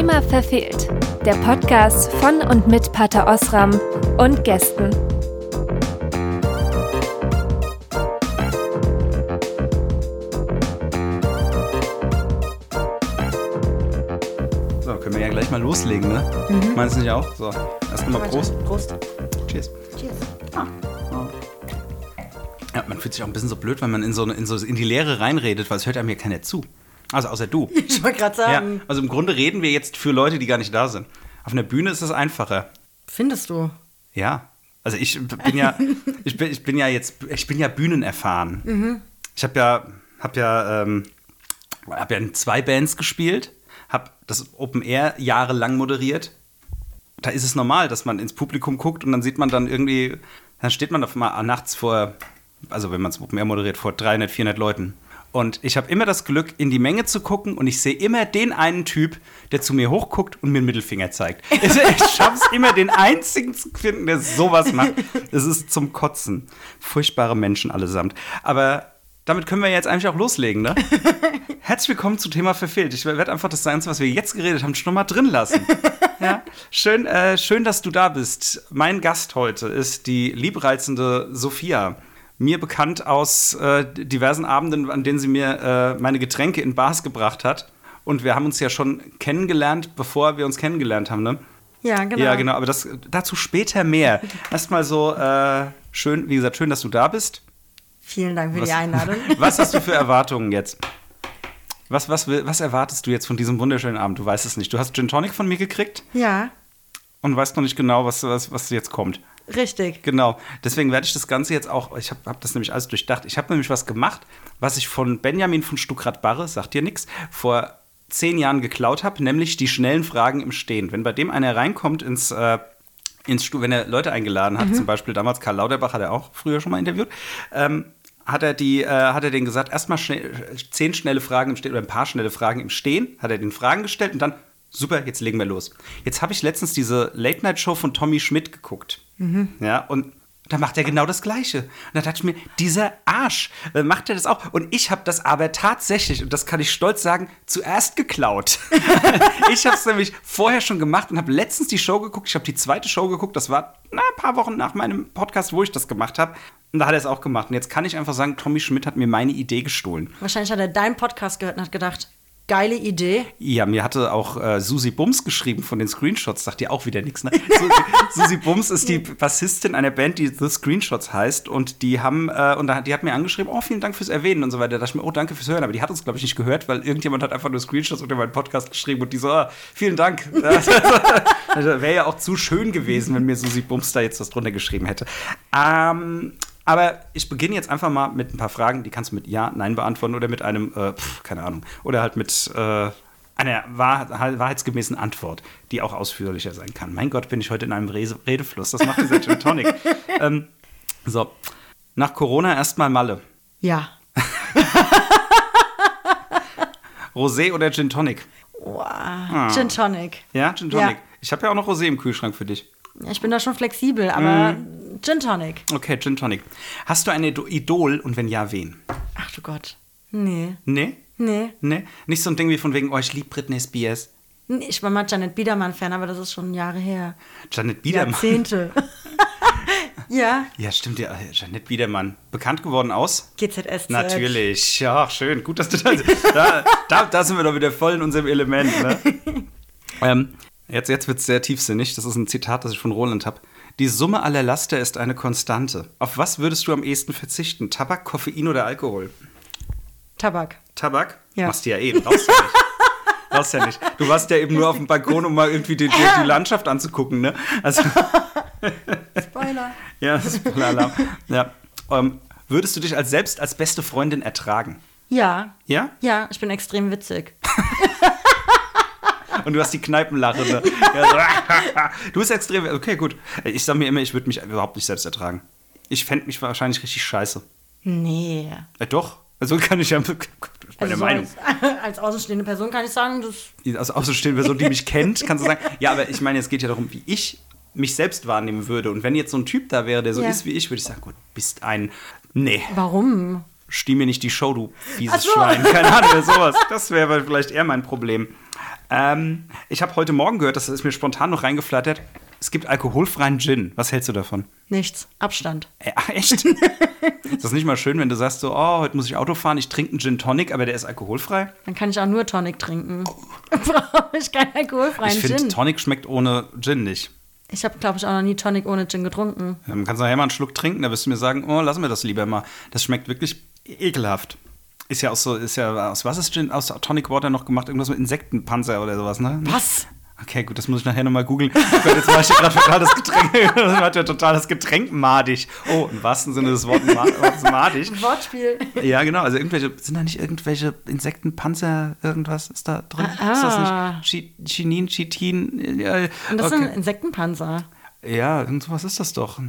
Thema verfehlt. Der Podcast von und mit Pater Osram und Gästen. So, können wir ja gleich mal loslegen, ne? Mhm. Meinst du nicht auch? So, erst nochmal Prost. Prost. Cheers. Cheers. Ja, man fühlt sich auch ein bisschen so blöd, wenn man in so, in so in die Leere reinredet, weil es hört einem hier keiner zu. Also außer du. Ich wollte gerade Ja, sagen, also im Grunde reden wir jetzt für Leute, die gar nicht da sind. Auf einer Bühne ist es einfacher. findest du? Ja. Also ich bin ja, ich bin, ich bin ja jetzt, ich bin ja bühnenerfahren. Mhm. Ich habe ja, habe ja, ähm, habe ja in zwei Bands gespielt, habe das Open Air jahrelang moderiert. Da ist es normal, dass man ins Publikum guckt und dann sieht man dann irgendwie, dann steht man auf mal nachts vor, also wenn man es Open Air moderiert, vor 300, 400 Leuten. Und ich habe immer das Glück, in die Menge zu gucken und ich sehe immer den einen Typ, der zu mir hochguckt und mir einen Mittelfinger zeigt. Ich, schaffe es immer, den einzigen zu finden, der sowas macht. Es ist zum Kotzen. Furchtbare Menschen allesamt. Aber damit können wir jetzt eigentlich auch loslegen, ne? Herzlich willkommen zu Thema verfehlt. Ich werde einfach das Ganze, was wir jetzt geredet haben, schon mal drin lassen. Ja? Schön, äh, schön, dass du da bist. Mein Gast heute ist die liebreizende Sophia. Mir bekannt aus äh, diversen Abenden, an denen sie mir äh, meine Getränke in Bars gebracht hat. Und wir haben uns ja schon kennengelernt, bevor wir uns kennengelernt haben, ne? Ja, genau. Ja, genau, aber das, dazu später mehr. Erstmal so, äh, schön, wie gesagt, schön, dass du da bist. Vielen Dank für Was- die Einladung. Was hast du für Erwartungen jetzt? Was, was, was erwartest du jetzt von diesem wunderschönen Abend? Du weißt es nicht. Du hast Gin Tonic von mir gekriegt ja, und weißt noch nicht genau, was, was, was jetzt kommt. Richtig. Genau. Deswegen werde ich das Ganze jetzt auch, ich habe hab das nämlich alles durchdacht. Ich habe nämlich was gemacht, was ich von Benjamin von Stuckrad-Barre, sagt dir nichts, vor zehn Jahren geklaut habe, nämlich die schnellen Fragen im Stehen. Wenn bei dem einer reinkommt ins, äh, ins Stu wenn er Leute eingeladen hat, zum Beispiel damals Karl Lauterbach hat er auch früher schon mal interviewt, ähm, hat er die, äh, hat er denen gesagt, erstmal schnell, zehn schnelle Fragen im Stehen oder ein paar schnelle Fragen im Stehen, hat er den Fragen gestellt und dann, super, jetzt legen wir los. Jetzt habe ich letztens diese Late-Night-Show von Tommy Schmidt geguckt. Ja, und da macht er genau das Gleiche. Und da dachte ich mir, dieser Arsch, äh, macht er das auch? Und ich habe das aber tatsächlich, und das kann ich stolz sagen, zuerst geklaut. ich habe es nämlich vorher schon gemacht und habe letztens die Show geguckt. Ich habe die zweite Show geguckt, das war na, ein paar Wochen nach meinem Podcast, wo ich das gemacht habe. Und da hat er es auch gemacht. Und jetzt kann ich einfach sagen, Tommy Schmidt hat mir meine Idee gestohlen. Wahrscheinlich hat er deinen Podcast gehört und hat gedacht, geile Idee. Ja, mir hatte auch äh, Susi Bums geschrieben von den Screenshots. Sagt ihr auch wieder nichts, ne? Susi, Susi Bums ist die Bassistin einer Band, die The Screenshots heißt. Und die haben, äh, und die hat mir angeschrieben, oh, vielen Dank fürs Erwähnen und so weiter. Da dachte ich mir, oh, danke fürs Hören. Aber die hat uns, glaube ich, nicht gehört, weil irgendjemand hat einfach nur Screenshots unter meinen Podcast geschrieben und die so, ah, vielen Dank. also, Wäre ja auch zu schön gewesen, wenn mir Susi Bums da jetzt was drunter geschrieben hätte. Ähm, aber ich beginne jetzt einfach mal mit ein paar Fragen, die kannst du mit Ja, Nein beantworten oder mit einem, äh, pf, keine Ahnung, oder halt mit äh, einer wahr, wahrheitsgemäßen Antwort, die auch ausführlicher sein kann. Mein Gott, bin ich heute in einem Re Redefluss. Das macht dieser Gin Tonic. ähm, so, nach Corona erstmal Malle. Ja. Rosé oder Gin Tonic? Wow. Gin Tonic. Ja, Gin Tonic. Ja. Ich habe ja auch noch Rosé im Kühlschrank für dich. Ich bin da schon flexibel, aber Mhm. Gin Tonic. Okay, Gin Tonic. Hast du ein Ido- Idol und wenn ja, wen? Ach du Gott. Nee. Nee? Nee. Nee? Nicht so ein Ding wie von wegen, oh, ich liebe Britney Spears. Nee, Ich war mal Janet Biedermann-Fan, aber das ist schon Jahre her. Janet Biedermann. Jahrzehnte. ja. Ja, stimmt ja. Janet Biedermann. Bekannt geworden aus? GZSZ. Natürlich. Ja, schön. Gut, dass du da, da, da, da sind wir doch wieder voll in unserem Element. Ne? ähm, jetzt jetzt wird es sehr tiefsinnig. Das ist ein Zitat, das ich von Roland habe. Die Summe aller Laster ist eine Konstante. Auf was würdest du am ehesten verzichten? Tabak, Koffein oder Alkohol? Tabak. Tabak? Ja. Machst du ja eh. Brauchst du nicht. Brauchst ja nicht. Du warst ja eben nur auf dem Balkon, um mal irgendwie die, die, die Landschaft anzugucken, ne? Also, Spoiler. ja, Spoiler-Alarm. Ja. Ähm, würdest du dich als selbst als beste Freundin ertragen? Ja. Ja? Ja, ich bin extrem witzig. Und du hast die Kneipenlache. Ne? Ja, so, du bist extrem. Okay, gut. Ich sag mir immer, ich würde mich überhaupt nicht selbst ertragen. Ich fände mich wahrscheinlich richtig scheiße. Nee. Äh, doch. Also kann ich ja. Meine Also so Meinung. Als, als außenstehende Person kann ich sagen, das Als außenstehende Person, die mich kennt, kannst du sagen. Ja, aber ich meine, es geht ja darum, wie ich mich selbst wahrnehmen würde. Und wenn jetzt so ein Typ da wäre, der so Ja. ist wie ich, würde ich sagen, gut, bist ein. Nee. Warum? Stiehl mir nicht die Show, du fieses so. Schwein. Keine Ahnung, oder sowas. Das wäre vielleicht eher mein Problem. Ähm, ich habe heute Morgen gehört, das ist mir spontan noch reingeflattert. Es gibt alkoholfreien Gin. Was hältst du davon? Nichts. Abstand. Äh, echt? ist das nicht mal schön, wenn du sagst so, oh, heute muss ich Auto fahren, ich trinke einen Gin Tonic, aber der ist alkoholfrei? Dann kann ich auch nur Tonic trinken. Brauche ich keinen alkoholfreien ich finde, Gin. Tonic schmeckt ohne Gin nicht. Ich habe, glaube ich, auch noch nie Tonic ohne Gin getrunken. Dann kannst du nachher mal einen Schluck trinken, da wirst du mir sagen, oh, lassen wir das lieber mal. Das schmeckt wirklich ekelhaft. Ist ja auch so, ist ja, aus was ist Gin, aus Tonic Water noch gemacht? Irgendwas mit Insektenpanzer oder sowas, ne? Was? Okay, gut, das muss ich nachher nochmal googeln. Jetzt war ich gerade total das Getränk, das war ja total das Getränk madig. Oh, im wahrsten Sinne des Wortes ma- Wortes madig. Wortspiel. Ja, genau, also irgendwelche, sind da nicht irgendwelche Insektenpanzer, irgendwas ist da drin? Ist das Ah. nicht Chi- Chinin, Chitin? Ja, Und das okay. sind Insektenpanzer. Ja, irgend sowas ist das doch.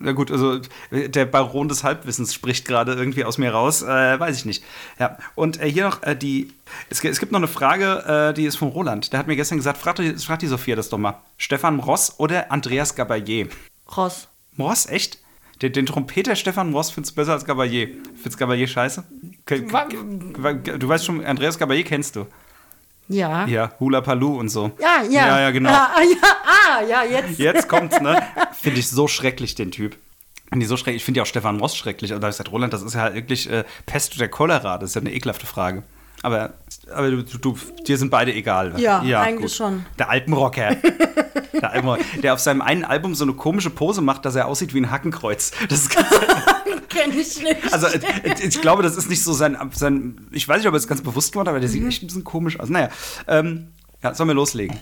Na gut, also der Baron des Halbwissens spricht gerade irgendwie aus mir raus, äh, weiß ich nicht. Ja, und äh, hier noch äh, die, es, es gibt noch eine Frage, äh, die ist von Roland. Der hat mir gestern gesagt, frag, die- frag die Sophia das doch mal. Stefan Ross oder Andreas Gabalier? Ross. Ross, echt? Den, den Trompeter Stefan Ross findest du besser als Gabalier. Findest Gabalier scheiße? Du weißt schon, Andreas Gabalier kennst du. Ja. Ja, Hula Paloo und so. Ja, ja. Ja, ja, genau. Ah, ja, ah, ja, jetzt. Jetzt kommt's, ne? Finde ich so schrecklich, den Typ. Finde ich so schrecklich. Ich finde ja auch Stefan Ross schrecklich. Aber da habe ich gesagt, Roland, das ist ja halt wirklich äh, Pest oder Cholera. Das ist ja eine ekelhafte Frage. Aber, aber du, du, dir sind beide egal. Ja, eigentlich schon. Der Alpenrocker. der, Alpenrocker der auf seinem einen Album so eine komische Pose macht, dass er aussieht wie ein Hackenkreuz. Das ist ganz, Kenn ich nicht. also äh, ich glaube, das ist nicht so sein, sein ich weiß nicht, ob er es ganz bewusst gemacht hat, aber der sieht echt ein bisschen komisch aus. Naja, ähm, ja, sollen wir loslegen?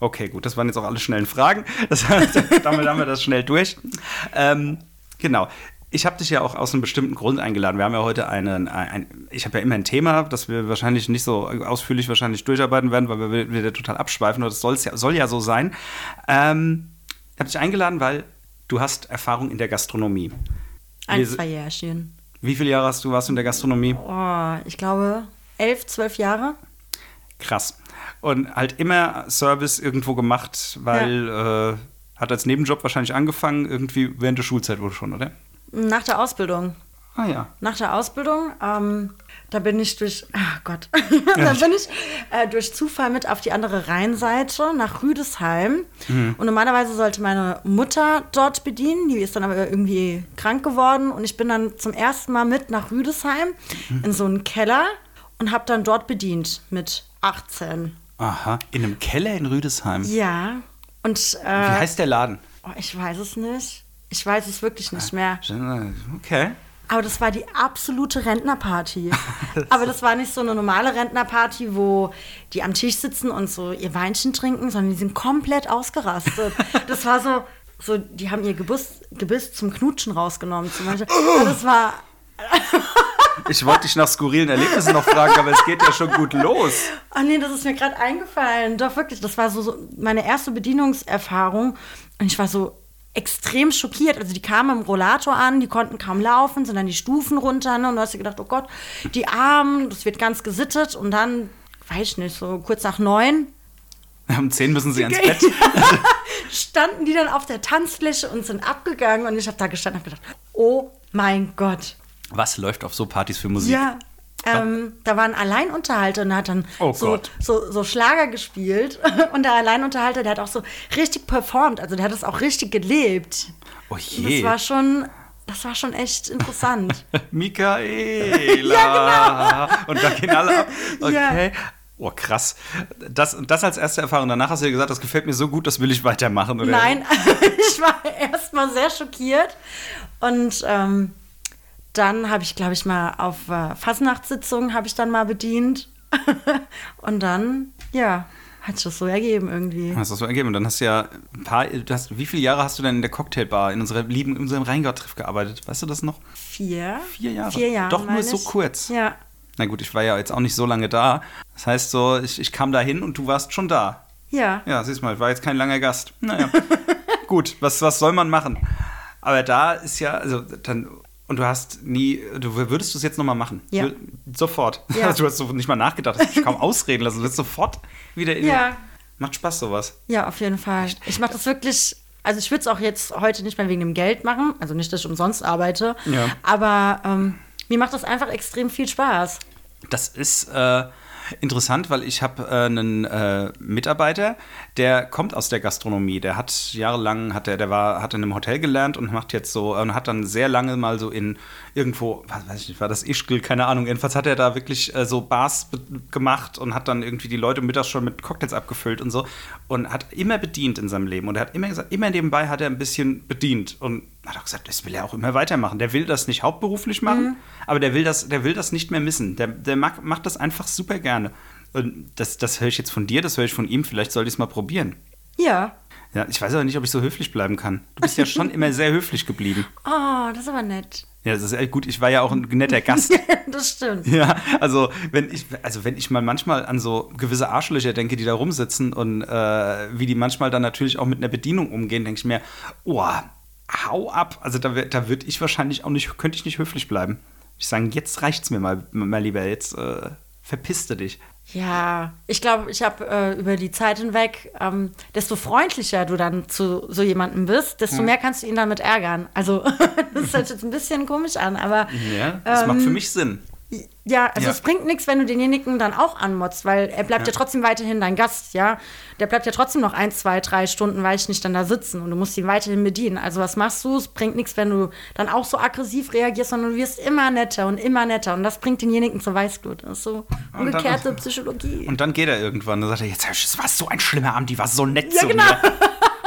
Okay, gut, das waren jetzt auch alle schnellen Fragen. Das heißt, damit haben wir das schnell durch. Ähm, genau. Ich habe dich ja auch aus einem bestimmten Grund eingeladen. Wir haben ja heute einen, ein, ich habe ja immer ein Thema, das wir wahrscheinlich nicht so ausführlich wahrscheinlich durcharbeiten werden, weil wir wieder total abschweifen. Das ja, soll ja so sein. Ähm, ich habe dich eingeladen, weil du hast Erfahrung in der Gastronomie. Ein, Wir- zwei Jährchen. Wie viele Jahre hast du warst du in der Gastronomie? Oh, ich glaube, elf, zwölf Jahre. Krass. Und halt immer Service irgendwo gemacht, weil äh, hat als Nebenjob wahrscheinlich angefangen, irgendwie während der Schulzeit wohl schon, oder? Nach der Ausbildung. Ah ja. Nach der Ausbildung, ähm, da bin ich durch, ach Gott, da bin ich äh, durch Zufall mit auf die andere Rheinseite nach Rüdesheim. Und normalerweise sollte meine Mutter dort bedienen, die ist dann aber irgendwie krank geworden. Und ich bin dann zum ersten Mal mit nach Rüdesheim in so einen Keller und habe dann dort bedient mit 18. Aha. In einem Keller in Rüdesheim. Ja. Und Wie äh, heißt der Laden? oh, ich weiß es nicht. Ich weiß es wirklich nicht mehr. Okay. Aber das war die absolute Rentnerparty. Aber das war nicht so eine normale Rentnerparty, wo die am Tisch sitzen und so ihr Weinchen trinken, sondern die sind komplett ausgerastet. Das war so, so die haben ihr Gebiss, Gebiss zum Knutschen rausgenommen zum Beispiel. Das war, Ich wollte dich nach skurrilen Erlebnissen noch fragen, aber es geht ja schon gut los. ach nee, das ist mir gerade eingefallen. Doch wirklich, das war so, so meine erste Bedienungserfahrung. Und ich war so extrem schockiert. Also die kamen im Rollator an, die konnten kaum laufen, sind dann die Stufen runter. Ne? Und du hast dir gedacht, oh Gott, die Armen, das wird ganz gesittet. Und dann, weiß ich nicht, so kurz nach neun Um 10 müssen sie ans Bett. standen die dann auf der Tanzfläche und sind abgegangen. Und ich habe da gestanden und gedacht, oh mein Gott. Was läuft auf so Partys für Musik? Ja. Ähm, da war ein Alleinunterhalter und hat dann Oh so, so, so Schlager gespielt. Und der Alleinunterhalter, der hat auch so richtig performt. Also der hat es auch richtig gelebt. Oh Das je. war schon, das war schon echt interessant. Michaela. Und da gehen alle ab. genau. Ja. Okay. Oh, krass. Das, das als erste Erfahrung. Danach hast du ja gesagt, das gefällt mir so gut, das will ich weitermachen. Oder? Nein, ich war erstmal sehr schockiert. Und ähm, dann habe ich, glaube ich, mal auf äh, Fasnachtssitzungen habe ich dann mal bedient. und dann, ja, hat sich das so ergeben irgendwie. Hast du das so ergeben? Und dann hast du ja ein paar. Hast, wie viele Jahre hast du denn in der Cocktailbar in unserer lieben, in unserem Rheingau-Treff gearbeitet? Weißt du das noch? Vier? Vier Jahre? Vier Jahre. Doch nur meine so ich. kurz. Ja. Na gut, ich war ja jetzt auch nicht so lange da. Das heißt so, ich, ich kam da hin und du warst schon da. Ja. Ja, siehst mal, ich war jetzt kein langer Gast. Naja. gut, was, was soll man machen? Aber da ist ja, also dann. Und du hast nie, du würdest du es jetzt nochmal machen? Ja. Sofort. Ja. Du hast so nicht mal nachgedacht, hast dich kaum ausreden lassen. Du wirst sofort wieder in. Ja. Macht Spaß sowas. Ja, auf jeden Fall. Ich mache das wirklich, also ich würde es auch jetzt heute nicht mehr wegen dem Geld machen, also nicht, dass ich umsonst arbeite, Ja. aber ähm, Mir macht das einfach extrem viel Spaß. Das ist äh, interessant, weil ich habe äh, einen äh, Mitarbeiter, der kommt aus der Gastronomie. Der hat jahrelang, hat der, der war, hat in einem Hotel gelernt und macht jetzt so und hat dann sehr lange mal so in irgendwo, was weiß ich nicht, war das Ischgl, keine Ahnung. Jedenfalls hat er da wirklich äh, so Bars gemacht und hat dann irgendwie die Leute mittags schon mit Cocktails abgefüllt und so und hat immer bedient in seinem Leben und er hat immer gesagt, immer nebenbei hat er ein bisschen bedient und hat auch gesagt, das will er auch immer weitermachen. Der will das nicht hauptberuflich machen, mhm. aber der will das, der will das nicht mehr missen. Der, der mag, macht das einfach super gerne. Und das, das höre ich jetzt von dir, das höre ich von ihm. Vielleicht sollte ich es mal probieren. Ja. Ja, ich weiß aber nicht, ob ich so höflich bleiben kann. Du bist ja schon immer sehr höflich geblieben. Oh, das ist aber nett. Ja, das ist echt gut. Ich war ja auch ein netter Gast. das stimmt. Ja, also wenn ich, also wenn ich mal manchmal an so gewisse Arschlöcher denke, die da rumsitzen und äh, wie die manchmal dann natürlich auch mit einer Bedienung umgehen, denke ich mir, oh, hau ab. Also da, da würde ich wahrscheinlich auch nicht, könnte ich nicht höflich bleiben. Ich sage, jetzt reicht's mir mal, mal lieber, jetzt äh, verpisste dich. Ja, ich glaube, ich habe äh, über die Zeit hinweg, ähm, desto freundlicher du dann zu so jemandem bist, desto hm. mehr kannst du ihn damit ärgern. Also, das hört jetzt ein bisschen komisch an, aber. Ja, das ähm, macht für mich Sinn. Ja, also ja. es bringt nichts, wenn du denjenigen dann auch anmotzt, weil er bleibt ja. ja. trotzdem weiterhin dein Gast, ja. Der bleibt ja trotzdem noch ein, zwei, drei Stunden, weil ich nicht dann da sitzen und du musst ihn weiterhin bedienen. Also was machst du? Es bringt nichts, wenn du dann auch so aggressiv reagierst, sondern du wirst immer netter und immer netter und das bringt denjenigen zur Weißglut. Das ist so umgekehrte dann, Psychologie. Und dann geht er irgendwann und sagt er, jetzt es war so ein schlimmer Abend, die war so nett ja, zu genau. mir.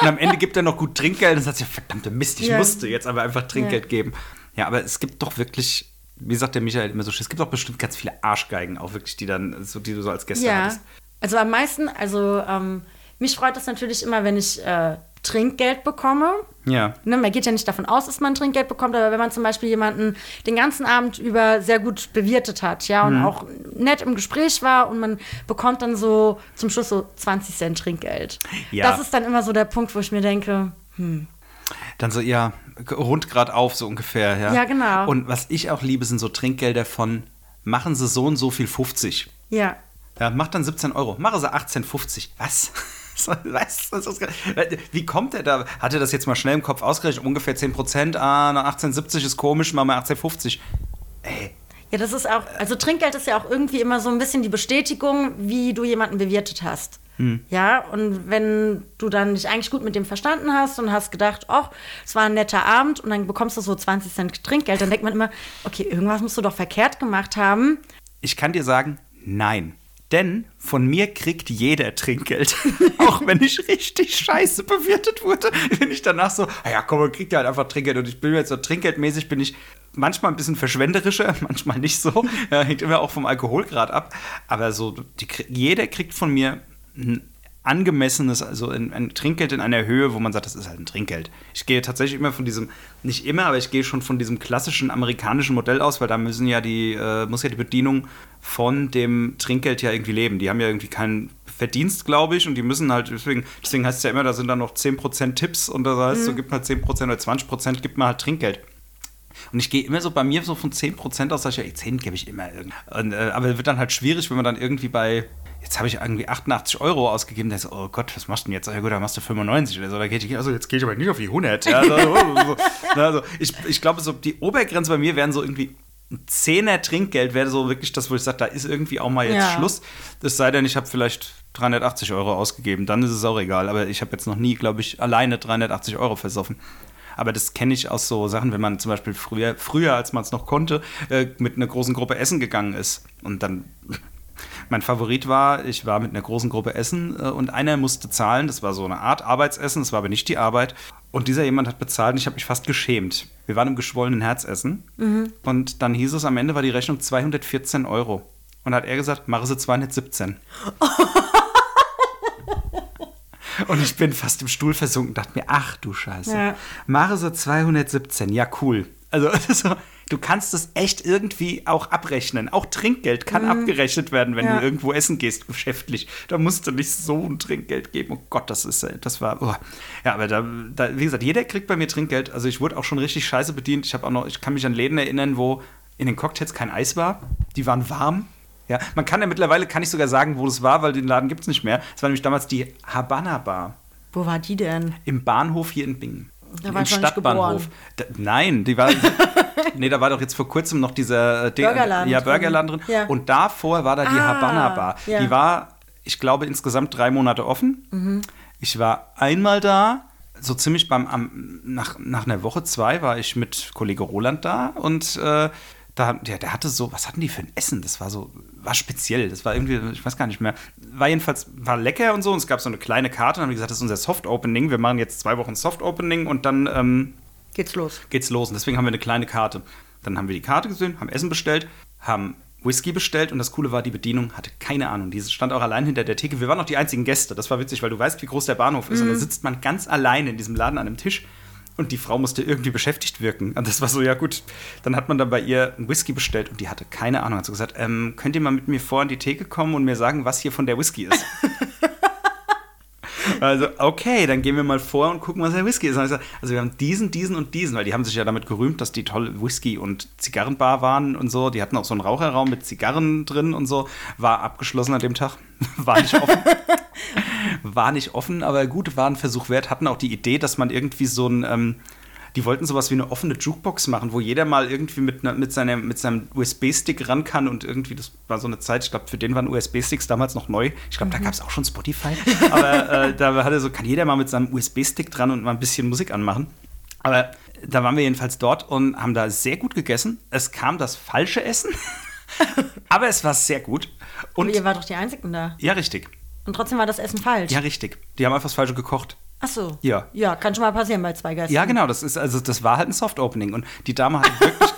Und am Ende gibt er noch gut Trinkgeld und sagt, ja, verdammte Mist, ich ja. musste jetzt aber einfach Trinkgeld geben. Ja, aber es gibt doch wirklich wie sagt der Michael immer so schön, es gibt auch bestimmt ganz viele Arschgeigen, auch wirklich, die dann, so, die du so als Gäste ja. hattest. Also am meisten, also ähm, mich freut das natürlich immer, wenn ich äh, Trinkgeld bekomme. Ja. Ne, man geht ja nicht davon aus, dass man Trinkgeld bekommt, aber wenn man zum Beispiel jemanden den ganzen Abend über sehr gut bewirtet hat, ja, und mhm. auch nett im Gespräch war und man bekommt dann so zum Schluss so 20 Cent Trinkgeld. Ja. Das ist dann immer so der Punkt, wo ich mir denke, hm. Dann so, ja, rund gerade auf, so ungefähr, ja. Ja, genau. Und was ich auch liebe, sind so Trinkgelder von, machen Sie so und so viel 50. Ja. Ja, macht dann 17 Euro. Machen Sie 18,50. Was? Was? Wie kommt er da? Hat er das jetzt mal schnell im Kopf ausgerechnet? Ungefähr 10 Prozent. Ah, nach 18,70 ist komisch, machen wir 18,50. Ey. Ja, das ist auch, also Trinkgeld ist ja auch irgendwie immer so ein bisschen die Bestätigung, wie du jemanden bewirtet hast. Hm. Ja, und wenn du dann dich eigentlich gut mit dem verstanden hast und hast gedacht, oh, es war ein netter Abend und dann bekommst du so 20 Cent Trinkgeld, dann denkt man immer, okay, irgendwas musst du doch verkehrt gemacht haben. Ich kann dir sagen, nein. Denn von mir kriegt jeder Trinkgeld. auch wenn ich richtig scheiße bewirtet wurde, bin ich danach so, ah ja komm, man kriegt ja halt einfach Trinkgeld. Und ich bin jetzt so trinkgeldmäßig, bin ich manchmal ein bisschen verschwenderischer, manchmal nicht so. Ja, hängt immer auch vom Alkoholgrad ab. Aber so, die, jeder kriegt von mir ein angemessenes, also ein, ein, Trinkgeld in einer Höhe, wo man sagt, das ist halt ein Trinkgeld. Ich gehe tatsächlich immer von diesem, nicht immer, aber ich gehe schon von diesem klassischen amerikanischen Modell aus, weil da müssen ja die, äh, muss ja die Bedienung von dem Trinkgeld ja irgendwie leben. Die haben ja irgendwie keinen Verdienst, glaube ich, und die müssen halt, deswegen, deswegen heißt es ja immer, da sind dann noch 10% Tipps und das heißt, mhm. so gibt man 10% oder 20% gibt man halt Trinkgeld. Und ich gehe immer so bei mir so von 10% aus, sage ich, ja, 10 gebe ich immer irgendwie. Und, äh, aber es wird dann halt schwierig, wenn man dann irgendwie bei jetzt habe ich irgendwie 88 Euro ausgegeben. Der so, oh Gott, was machst du denn jetzt? Ja gut, dann machst du 95 oder so. Da geht ich, also jetzt gehe ich aber nicht auf die 100. Ja, also, so, also, ich, ich glaube, so die Obergrenze bei mir wären so irgendwie ein Zehner Trinkgeld wäre so wirklich das, wo ich sage, da ist irgendwie auch mal jetzt ja. Schluss. Das sei denn, ich habe vielleicht 380 Euro ausgegeben, dann ist es auch egal. Aber ich habe jetzt noch nie, glaube ich, alleine 380 Euro versoffen. Aber das kenne ich aus so Sachen, wenn man zum Beispiel früher, früher als man es noch konnte, äh, mit einer großen Gruppe essen gegangen ist. Und dann mein Favorit war, ich war mit einer großen Gruppe essen äh, und einer musste zahlen. Das war so eine Art Arbeitsessen, das war aber nicht die Arbeit. Und dieser jemand hat bezahlt und ich habe mich fast geschämt. Wir waren im geschwollenen Herzessen mhm. und dann hieß es, am Ende war die Rechnung 214 Euro. Und hat er gesagt, mache sie 217. Und ich bin fast im Stuhl versunken, dachte mir, ach du Scheiße. Ja. Mache sie 217, ja cool. Also so, du kannst es echt irgendwie auch abrechnen. Auch Trinkgeld kann mhm. abgerechnet werden, wenn ja. du irgendwo essen gehst, geschäftlich. Da musst du nicht so ein Trinkgeld geben. Oh Gott, das ist, das war, oh. ja, aber da, da, wie gesagt, jeder kriegt bei mir Trinkgeld. Also ich wurde auch schon richtig scheiße bedient. Ich habe auch noch, ich kann mich an Läden erinnern, wo in den Cocktails kein Eis war. Die waren warm. Ja, man kann ja mittlerweile, kann ich sogar sagen, wo das war, weil den Laden gibt es nicht mehr. Es war nämlich damals die Habana Bar. Wo war die denn? Im Bahnhof hier in Bingen. Da war Im Stadtbahnhof. Da, nein, die war. nee, da war doch jetzt vor kurzem noch dieser äh, Burgerladen ja, drin. Burgerladen drin. Ja. Und davor war da die Ah, Havanna Bar. ja. Die war, ich glaube, insgesamt drei Monate offen. Mhm. Ich war einmal da, so ziemlich beim, am, nach, nach einer Woche, zwei, war ich mit Kollege Roland da und äh, da, der, der hatte so, was hatten die für ein Essen? Das war so, war speziell. Das war irgendwie, ich weiß gar nicht mehr. War jedenfalls, war lecker und so. Und es gab so eine kleine Karte. Und dann haben wir gesagt, das ist unser Soft-Opening. Wir machen jetzt zwei Wochen Soft-Opening und dann ähm, Geht's los. geht's los. Und deswegen haben wir eine kleine Karte. Dann haben wir die Karte gesehen, haben Essen bestellt, haben Whisky bestellt und das Coole war, die Bedienung hatte keine Ahnung. Die stand auch allein hinter der Theke. Wir waren noch die einzigen Gäste. Das war witzig, weil du weißt, wie groß der Bahnhof ist. Und da sitzt man ganz alleine in diesem Laden an einem Tisch und die Frau musste irgendwie beschäftigt wirken. Und das war so, ja gut. Dann hat man dann bei ihr einen Whisky bestellt und die hatte keine Ahnung. Hat so gesagt, ähm, könnt ihr mal mit mir vor an die Theke kommen und mir sagen, was hier von der Whisky ist? Also, okay, dann gehen wir mal vor und gucken, was der Whisky ist. Also, wir haben diesen, diesen und diesen, weil die haben sich ja damit gerühmt, dass die tolle Whisky- und Zigarrenbar waren und so. Die hatten auch so einen Raucherraum mit Zigarren drin und so. War abgeschlossen an dem Tag. War nicht offen. war nicht offen, aber gut, war ein Versuch wert. Hatten auch die Idee, dass man irgendwie so ein. Ähm, die wollten sowas wie eine offene Jukebox machen, wo jeder mal irgendwie mit, ne, mit, seinem, mit seinem USB-Stick ran kann und irgendwie, das war so eine Zeit, ich glaube, für den waren USB-Sticks damals noch neu. Ich glaube, da gab es auch schon Spotify. Aber äh, da hatte so, kann jeder mal mit seinem USB-Stick dran und mal ein bisschen Musik anmachen. Aber da waren wir jedenfalls dort und haben da sehr gut gegessen. Es kam das falsche Essen, aber es war sehr gut. Und Und ihr wart doch die Einzigen da. ja, richtig. Und trotzdem war das Essen falsch. Ja, richtig. Die haben einfach das Falsche gekocht. Ach so. Ja. Ja, kann schon mal passieren bei zwei Gästen. Ja, genau, das ist also das war halt ein Soft Opening und die Dame hatte wirklich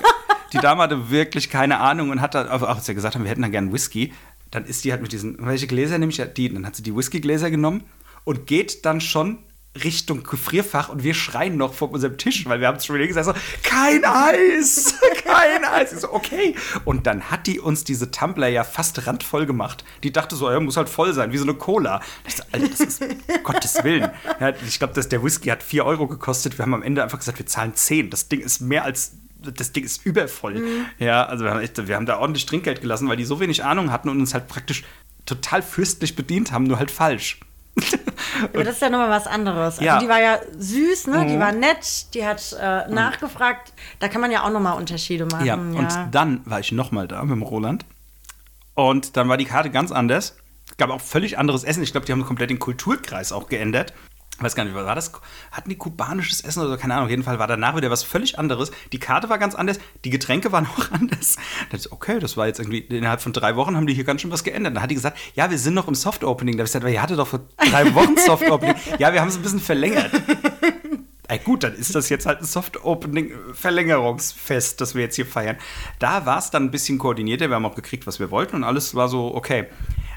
die Dame hatte wirklich keine Ahnung und hat da auch als wir gesagt haben, wir hätten da gern Whisky, dann ist die halt mit diesen welche Gläser nehme ich die, dann hat sie die Whisky Gläser genommen und geht dann schon Richtung Gefrierfach und wir schreien noch vor unserem Tisch, weil wir haben es schon wieder gesagt, so, kein Eis, kein Eis. Ich so, okay. Und dann hat die uns diese Tumbler ja fast randvoll gemacht. Die dachte so, ja, muss halt voll sein, wie so eine Cola. Ich so, Alter, das ist Gottes Willen. Ja, ich glaube, der Whisky hat 4 Euro gekostet. Wir haben am Ende einfach gesagt, wir zahlen 10. Das Ding ist mehr als das Ding ist übervoll. Ja, also wir haben, echt, wir haben da ordentlich Trinkgeld gelassen, weil die so wenig Ahnung hatten und uns halt praktisch total fürstlich bedient haben, nur halt falsch. Aber das ist ja nochmal was anderes. Also Ja. die war ja süß, ne? Mhm. Die war nett, die hat äh, nachgefragt. Da kann man ja auch nochmal Unterschiede machen. Ja, Ja, und dann war ich nochmal da mit dem Roland. Und dann war die Karte ganz anders. Es gab auch völlig anderes Essen. Ich glaube, die haben komplett den Kulturkreis auch geändert. Ich weiß gar nicht, war das? Hatten die kubanisches Essen oder so? Keine Ahnung. Auf jeden Fall war danach wieder was völlig anderes. Die Karte war ganz anders. Die Getränke waren auch anders. Da dachte ich, okay, das war jetzt irgendwie, innerhalb von drei Wochen haben die hier ganz schön was geändert. Dann hat die gesagt, ja, wir sind noch im Soft-Opening. Da habe ich gesagt, ihr hattet doch vor drei Wochen Soft-Opening. ja, wir haben es ein bisschen verlängert. Ey, gut, dann ist das jetzt halt ein Soft-Opening-Verlängerungsfest, das wir jetzt hier feiern. Da war es dann ein bisschen koordinierter. Wir haben auch gekriegt, was wir wollten und alles war so okay.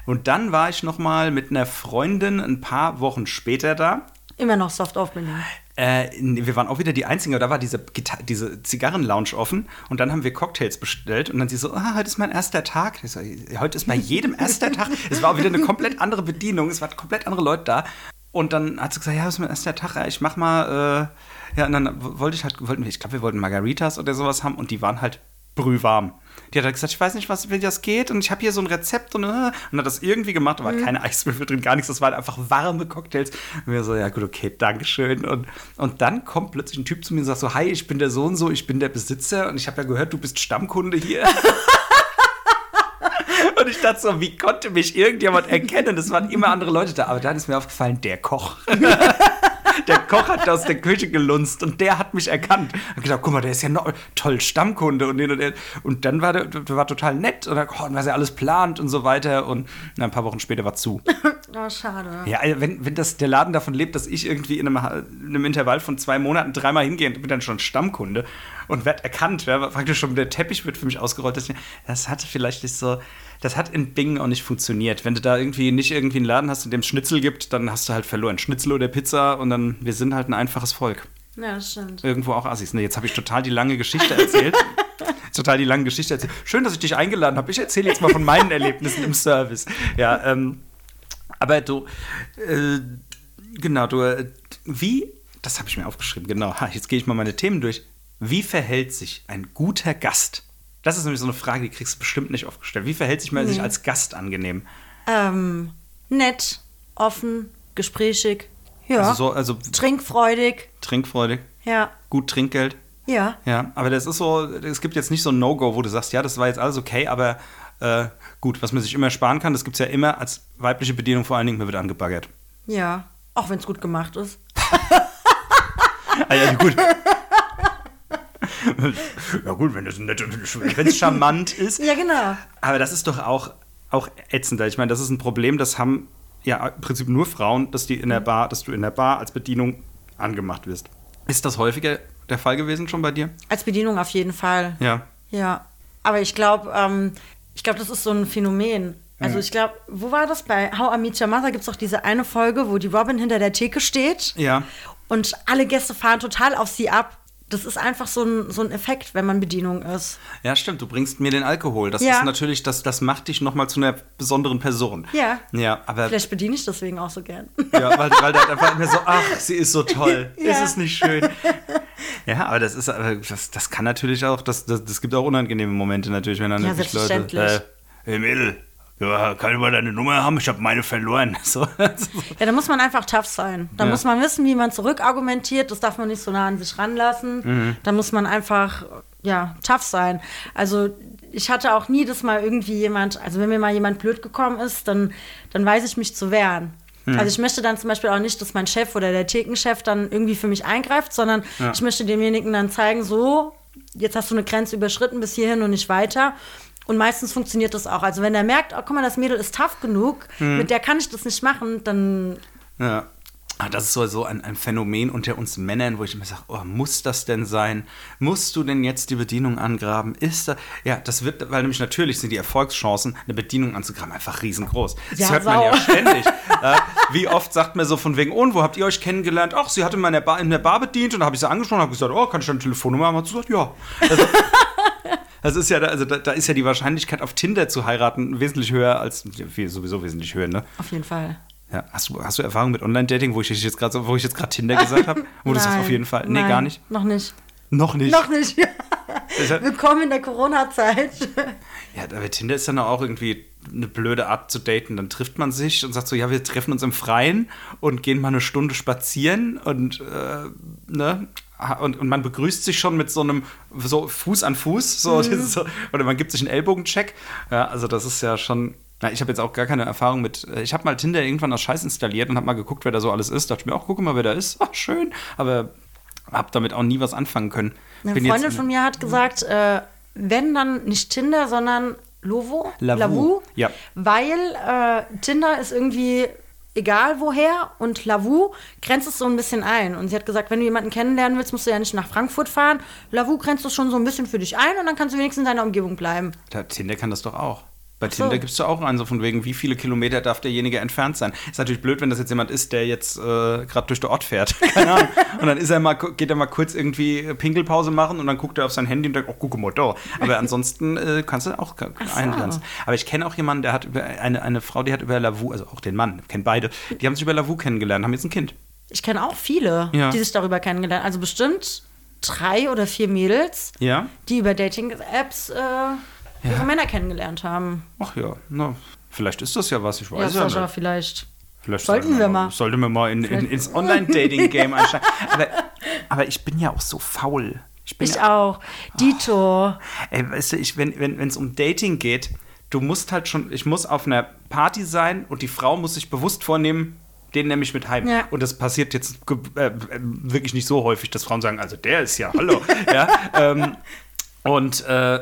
Und dann war ich noch mal mit einer Freundin ein paar Wochen später da. Immer noch soft opening. Äh, wir waren auch wieder die Einzigen, da war diese, diese Zigarren-Lounge offen und dann haben wir Cocktails bestellt und dann sie so, ah, heute ist mein erster Tag. So, heute ist bei jedem erster Tag. Es war auch wieder eine komplett andere Bedienung, es waren komplett andere Leute da. Und dann hat sie gesagt, ja, das ist mein erster Tag, ich mach mal, äh, ja, und dann wollte ich halt, wollten wir, ich glaube, wir wollten Margaritas oder sowas haben und die waren halt brühwarm. Die hat halt gesagt, ich weiß nicht, was, wie das geht und ich habe hier so ein Rezept und, äh, und hat das irgendwie gemacht, da war keine Eiswürfel drin, gar nichts, das waren einfach warme Cocktails. Und wir so, ja gut, okay, Dankeschön. Und, und dann kommt plötzlich ein Typ zu mir und sagt so, hi, ich bin der so und so, ich bin der Besitzer und ich habe ja gehört, du bist Stammkunde hier. Und ich dachte so, wie konnte mich irgendjemand erkennen? Es waren immer andere Leute da. Aber dann ist mir aufgefallen, der Koch. Der Koch hat aus der Küche gelunzt und der hat mich erkannt. Ich gedacht, guck mal, der ist ja noch toll Stammkunde und den und den. Und dann war der, der war total nett und, dann, oh, und was er alles plant und so weiter. Und na, ein paar Wochen später war zu. Oh, schade. Ja, also wenn, wenn das, der Laden davon lebt, dass ich irgendwie in einem, in einem Intervall von zwei Monaten dreimal hingehe und bin dann schon Stammkunde und werde erkannt, ja, praktisch schon der Teppich wird für mich ausgerollt. Das, das hatte vielleicht nicht so, das hat in Bingen auch nicht funktioniert. Wenn du da irgendwie nicht irgendwie einen Laden hast, in dem es Schnitzel gibt, dann hast du halt verloren. Schnitzel oder Pizza und dann, wir sind halt ein einfaches Volk. Ja, das stimmt. Irgendwo auch Assis. Ne, jetzt habe ich total die lange Geschichte erzählt. total die lange Geschichte erzählt. Schön, dass ich dich eingeladen habe. Ich erzähle jetzt mal von meinen Erlebnissen im Service. Ja, ähm, aber du, äh, genau, du, äh, wie, das habe ich mir aufgeschrieben, genau, ha, jetzt gehe ich mal meine Themen durch. Wie verhält sich ein guter Gast? Das ist nämlich so eine Frage, die kriegst du bestimmt nicht oft gestellt. Wie verhält sich man sich als Gast angenehm? Ähm, nett, offen, gesprächig. Ja. Also so, also Trinkfreudig. trinkfreudig, Ja. gut Trinkgeld. Ja. Ja, aber das ist so, es gibt jetzt nicht so ein No-Go, wo du sagst, ja, das war jetzt alles okay, aber äh, gut, was man sich immer sparen kann, das gibt es ja immer als weibliche Bedienung vor allen Dingen, mir wird angebaggert. Ja. Auch wenn es gut gemacht ist. Ah, ja, gut. ja gut, wenn es nett, wenn es charmant ist. Ja, genau. Aber das ist doch auch, auch ätzender. Ich meine, das ist ein Problem, das haben ja im Prinzip nur Frauen, dass die in der Bar, dass du in der Bar als Bedienung angemacht wirst. Ist das häufiger der Fall gewesen schon bei dir? Als Bedienung auf jeden Fall. Ja. Ja. Aber ich glaube, ähm, ich glaube, das ist so ein Phänomen. Also ich glaube, wo war das? Bei How I Met Your Mother gibt es doch diese eine Folge, wo die Robin hinter der Theke steht. Ja. Und alle Gäste fahren total auf sie ab. Das ist einfach so ein, so ein Effekt, wenn man Bedienung ist. Ja, stimmt. Du bringst mir den Alkohol. Das Ja. ist natürlich, das, das macht dich nochmal zu einer besonderen Person. Ja. Ja, aber Vielleicht bediene ich deswegen auch so gern. ja, weil, weil da einfach immer so, ach, sie ist so toll. Ja. Ist es nicht schön? Ja, aber das ist, aber das, das kann natürlich auch, das, das, das gibt auch unangenehme Momente natürlich, wenn dann Ja, wirklich Leute, äh, hey Mädel, ja, kann ich mal deine Nummer haben? Ich habe meine verloren. So. Ja, da muss man einfach tough sein. Da Ja. muss man wissen, wie man zurückargumentiert. Das darf man nicht so nah an sich ranlassen. Mhm. Da muss man einfach, ja, tough sein. Also ich hatte auch nie, dass mal irgendwie jemand, also wenn mir mal jemand blöd gekommen ist, dann, dann weiß ich mich zu wehren. Mhm. Also ich möchte dann zum Beispiel auch nicht, dass mein Chef oder der Thekenchef dann irgendwie für mich eingreift, sondern Ja. ich möchte demjenigen dann zeigen, so, jetzt hast du eine Grenze überschritten bis hierhin und nicht weiter. Und meistens funktioniert das auch. Also wenn er merkt, oh, guck mal, das Mädel ist tough genug, Mhm. mit der kann ich das nicht machen, dann Ja. Ah, Das ist sowieso ein, ein Phänomen unter uns Männern, wo ich immer sage, oh, muss das denn sein? Musst du denn jetzt die Bedienung angraben? Ist da. Ja, das wird, weil nämlich natürlich sind die Erfolgschancen, eine Bedienung anzugraben, einfach riesengroß. Das Ja, hört man sau. ja ständig. äh, wie oft sagt man so von wegen, oh, und wo habt ihr euch kennengelernt? Ach, sie hatte in meiner Bar, in der Bar bedient und habe ich sie angesprochen und habe gesagt, oh, kann ich deine Telefonnummer haben? Hat sie gesagt, ja. Also, das ist ja, da- also da, da ist ja die Wahrscheinlichkeit, auf Tinder zu heiraten, wesentlich höher als, sowieso wesentlich höher, ne? auf jeden Fall. Ja, hast du, hast du Erfahrung mit Online-Dating, wo ich jetzt gerade wo ich jetzt gerade Tinder gesagt habe? Wo du sagst auf jeden Fall. Nee, nein, gar nicht. Noch nicht. Noch nicht. Noch nicht. Willkommen in der Corona-Zeit. Ja, aber Tinder ist dann auch irgendwie eine blöde Art zu daten. Dann trifft man sich und sagt so, ja, wir treffen uns im Freien und gehen mal eine Stunde spazieren und, äh, ne? Und, und man begrüßt sich schon mit so einem so Fuß an Fuß, so, dieses so oder man gibt sich einen Ellbogencheck. Ja, also das ist ja schon. Na, ich habe jetzt auch gar keine Erfahrung mit. äh, Ich habe mal Tinder irgendwann aus Scheiß installiert und habe mal geguckt, wer da so alles ist. Dachte ich mir auch, gucke mal, wer da ist. Ach, schön. Aber habe damit auch nie was anfangen können. Eine Bin Freundin jetzt- von mir hat gesagt, äh, wenn dann nicht Tinder, sondern Lovo, Lavu, ja. weil äh, Tinder ist irgendwie egal woher und Lavu grenzt es so ein bisschen ein. Und sie hat gesagt, wenn du jemanden kennenlernen willst, musst du ja nicht nach Frankfurt fahren. Lavu grenzt es schon so ein bisschen für dich ein und dann kannst du wenigstens in deiner Umgebung bleiben. Da, Tinder kann das doch auch. Bei so. Tinder gibst du auch einen, so von wegen, wie viele Kilometer darf derjenige entfernt sein. Ist natürlich blöd, wenn das jetzt jemand ist, der jetzt äh, gerade durch den Ort fährt. Keine Ahnung. Und dann ist er mal, geht er mal kurz irgendwie Pinkelpause machen und dann guckt er auf sein Handy und denkt, oh, guck mal da. Aber ansonsten äh, kannst du auch so. eingrenzen. Aber ich kenne auch jemanden, der hat über eine, eine Frau, die hat über Lavu, also auch den Mann, kennen beide, die haben sich über Lavu kennengelernt, haben jetzt ein Kind. Ich kenne auch viele, Ja. die sich darüber kennengelernt Also bestimmt drei oder vier Mädels, Ja? die über Dating-Apps äh, ihre Männer kennengelernt haben. Ach ja, na, vielleicht ist das ja was, ich Ja, weiß ja, Sascha, nicht. vielleicht. Vielleicht Sollten wir mal. Sollten wir mal in, in, ins Online-Dating-Game einsteigen. Aber, aber ich bin ja auch so faul. Ich bin Ich ja, auch. Dito. ey, weißt du, ich, wenn es wenn, um Dating geht, du musst halt schon, ich muss auf einer Party sein und die Frau muss sich bewusst vornehmen, den nehme ich mit heim. Ja. Und das passiert jetzt äh, wirklich nicht so häufig, dass Frauen sagen, also der ist ja, hallo. ja, ähm, und äh,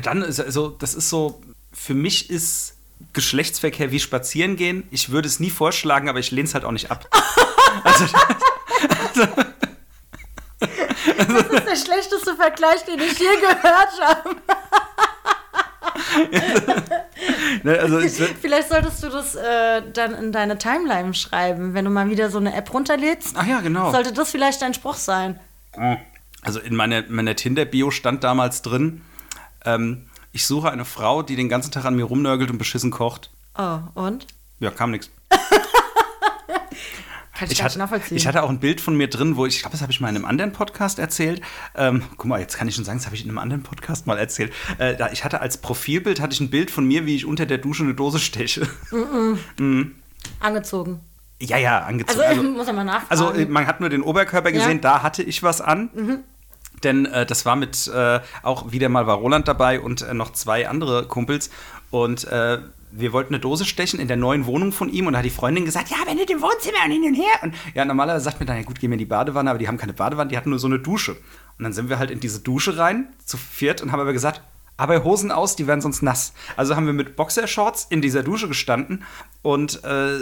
dann ist also, das ist so, für mich ist Geschlechtsverkehr wie spazieren gehen. Ich würde es nie vorschlagen, aber ich lehne es halt auch nicht ab. Also, Das ist der schlechteste Vergleich, den ich je gehört habe. ne, also ich, Vielleicht solltest du das äh, dann in deine Timeline schreiben, wenn du mal wieder so eine App runterlädst. ach ja, genau. Sollte das vielleicht dein Spruch sein? Also in meiner, meiner Tinder-Bio stand damals drin, ähm, ich suche eine Frau, die den ganzen Tag an mir rumnörgelt und beschissen kocht. Oh, und? Ja, kam nichts. Kann ich, Ich hatte, nachvollziehen. ich hatte auch ein Bild von mir drin, wo ich, ich glaube, das habe ich mal in einem anderen Podcast erzählt. Ähm, guck mal, jetzt kann ich schon sagen, das habe ich in einem anderen Podcast mal erzählt. Äh, da, ich hatte als Profilbild hatte ich ein Bild von mir, wie ich unter der Dusche eine Dose steche. Angezogen. ja, ja, angezogen. Also, Also, muss mal nachfragen. also äh, man hat nur den Oberkörper gesehen, Ja. da hatte ich was an. Denn äh, das war mit, äh, auch wieder mal war Roland dabei und äh, noch zwei andere Kumpels. Und äh, wir wollten eine Dose stechen in der neuen Wohnung von ihm und da hat die Freundin gesagt, ja, wenn du im Wohnzimmer und hin und her. Und ja, normalerweise sagt mir dann, ja gut, gehen wir in die Badewanne, aber die haben keine Badewanne, die hatten nur so eine Dusche. Und dann sind wir halt in diese Dusche rein, zu viert, und haben aber gesagt, aber Hosen aus, die werden sonst nass. Also haben wir mit Boxershorts in dieser Dusche gestanden und äh,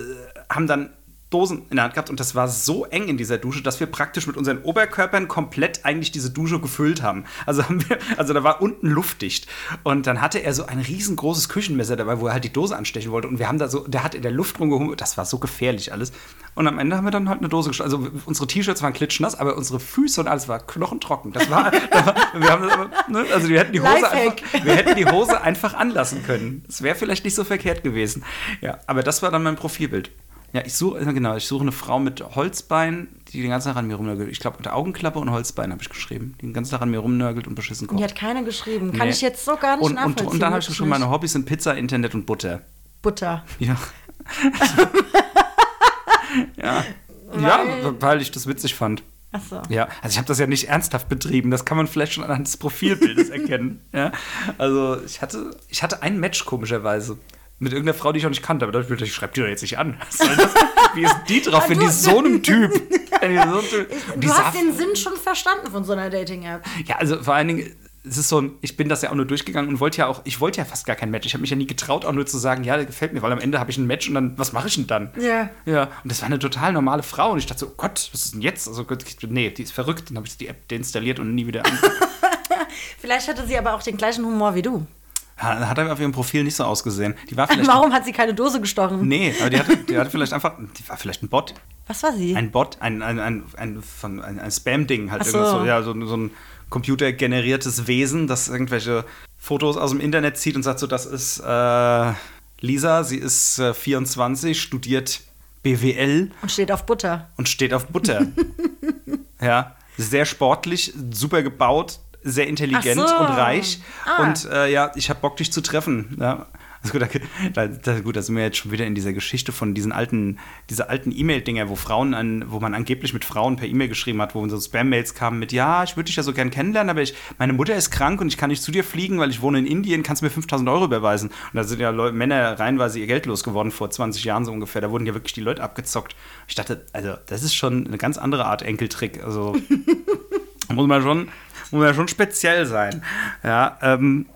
haben dann Dosen in der Hand gehabt und das war so eng in dieser Dusche, dass wir praktisch mit unseren Oberkörpern komplett eigentlich diese Dusche gefüllt haben. Also haben wir, also da war unten luftdicht. Und dann hatte er so ein riesengroßes Küchenmesser dabei, wo er halt die Dose anstechen wollte. Und wir haben da so, der hat in der Luft rumgehummelt. Das war so gefährlich alles. Und am Ende haben wir dann halt eine Dose gestochen. Also unsere T-Shirts waren klitschnass, aber unsere Füße und alles war knochentrocken. Das war, das war wir haben, ne, also wir hätten die Hose einfach, wir hätten die Hose einfach anlassen können. Das wäre vielleicht nicht so verkehrt gewesen. Ja, aber das war dann mein Profilbild. Ja, ich suche, genau, ich suche eine Frau mit Holzbein, die den ganzen Tag an mir rumnörgelt. Ich glaube, mit der Augenklappe und Holzbein habe ich geschrieben. Die den ganzen Tag an mir rumnörgelt und beschissen kocht. Die hat keine geschrieben. Kann nee. ich jetzt so gar nicht und, nachvollziehen. Und, und dann habe ich geschrieben, meine Hobbys sind Pizza, Internet und Butter. Butter. Ja. ja. Weil ja, weil ich das witzig fand. Ach so. Ja, also ich habe das ja nicht ernsthaft betrieben. Das kann man vielleicht schon anhand des Profilbildes erkennen. Ja, also ich hatte, ich hatte ein Match komischerweise mit irgendeiner Frau, die ich auch nicht kannte. Aber da ich, ich schreibe die doch jetzt nicht an. Wie ist die drauf, wenn die so einem Typ. Wenn die so einem typ du hast den Sinn schon verstanden von so einer Dating-App. Ja, also vor allen Dingen, es ist so ich bin das ja auch nur durchgegangen und wollte ja auch, ich wollte ja fast gar kein Match. Ich habe mich ja nie getraut, auch nur zu sagen, ja, der gefällt mir, weil am Ende habe ich ein Match und dann, was mache ich denn dann? Ja. Ja. Und das war eine total normale Frau und ich dachte so, oh Gott, was ist denn jetzt? Also, nee, die ist verrückt. Dann habe ich die App deinstalliert und nie wieder an. Vielleicht hatte sie aber auch den gleichen Humor wie du. Hat er auf ihrem Profil nicht so ausgesehen. Die war vielleicht Warum hat sie keine Dose gestochen? Nee, aber die hatte, die hatte vielleicht einfach, die war vielleicht ein Bot. Was war sie? Ein Bot, ein, ein, ein, ein, ein, ein Spam-Ding halt. So. so. ja, so, so ein computergeneriertes Wesen, das irgendwelche Fotos aus dem Internet zieht und sagt so, das ist äh, Lisa, sie ist äh, 24, studiert BWL. Und steht auf Butter. Und steht auf Butter. ja, sehr sportlich, super gebaut, sehr intelligent so. und reich. Ah. Und äh, ja, ich habe Bock, dich zu treffen. Ja. Also gut, da, da, gut, da sind wir jetzt schon wieder in dieser Geschichte von diesen alten, diese alten E-Mail-Dinger, wo Frauen an, wo man angeblich mit Frauen per E-Mail geschrieben hat, wo so Spam-Mails kamen mit, ja, ich würde dich ja so gern kennenlernen, aber ich, meine Mutter ist krank und ich kann nicht zu dir fliegen, weil ich wohne in Indien, kannst du mir 5000 Euro überweisen. Und da sind ja Leute, Männer reinweise ihr Geld losgeworden vor 20 Jahren so ungefähr. Da wurden ja wirklich die Leute abgezockt. Ich dachte, also, das ist schon eine ganz andere Art Enkeltrick. Also, muss man schon muss ja schon speziell sein. Ja, ähm,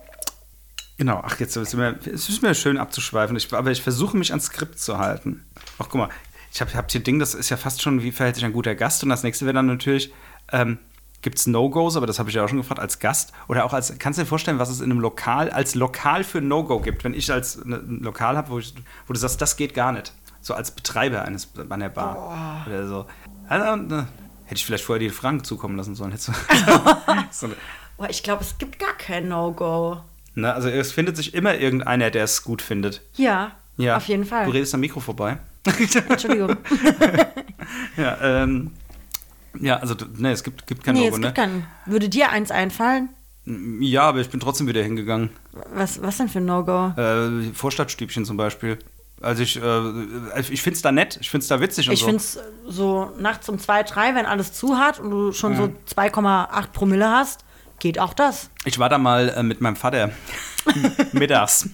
genau. Ach, jetzt ist mir, es ist mir schön abzuschweifen, ich, aber ich versuche mich ans Skript zu halten. Ach, guck mal, ich habe hab hier Ding, das ist ja fast schon, wie verhält sich ein guter Gast? Und das nächste wäre dann natürlich, ähm, gibt es No-Gos, aber das habe ich ja auch schon gefragt, als Gast oder auch als, kannst du dir vorstellen, was es in einem Lokal, als Lokal für No-Go gibt, wenn ich als ne, ein Lokal habe, wo, wo du sagst, das geht gar nicht. So als Betreiber eines, einer Bar oh. oder so. Also, ne, Hätte ich vielleicht vorher die Fragen zukommen lassen sollen. Oh, ich glaube, es gibt gar kein No-Go. Na, also es findet sich immer irgendeiner, der es gut findet. Ja, ja, auf jeden Fall. Du redest am Mikro vorbei. Entschuldigung. ja, ähm, ja, also ne, es gibt, gibt kein nee, No-Go. Es gibt ne? keinen. Würde dir eins einfallen? Ja, aber ich bin trotzdem wieder hingegangen. Was, was denn für ein No-Go? Äh, Vorstadtstübchen zum Beispiel. Also ich, äh, ich finde es da nett, ich finde es da witzig und ich so. finde es so nachts um zwei, drei, wenn alles zu hat und du schon mhm. so 2,8 Promille hast, geht auch das. Ich war da mal äh, mit meinem Vater mittags.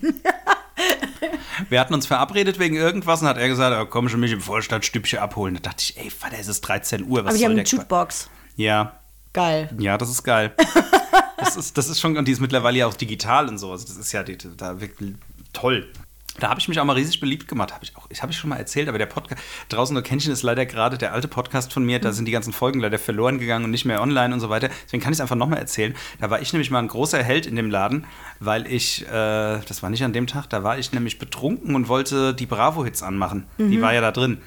Wir hatten uns verabredet wegen irgendwas und hat er gesagt, oh, komm schon mich im Vorstadtstübchen abholen. Da dachte ich, ey, Vater, es ist 13 Uhr. Was Aber die haben eine Jukebox. Ja. Geil. Ja, das ist geil. das, ist, das ist schon, und die ist mittlerweile ja auch digital und so. Also das ist ja die, da wirklich toll. Da habe ich mich auch mal riesig beliebt gemacht. Habe ich auch, ich habe ich schon mal erzählt, aber der Podcast draußen nur Kännchen ist leider gerade der alte Podcast von mir. Da sind die ganzen Folgen leider verloren gegangen und nicht mehr online und so weiter. Deswegen kann ich es einfach nochmal erzählen. Da war ich nämlich mal ein großer Held in dem Laden, weil ich, äh, das war nicht an dem Tag, da war ich nämlich betrunken und wollte die Bravo-Hits anmachen. Mhm. Die war ja da drin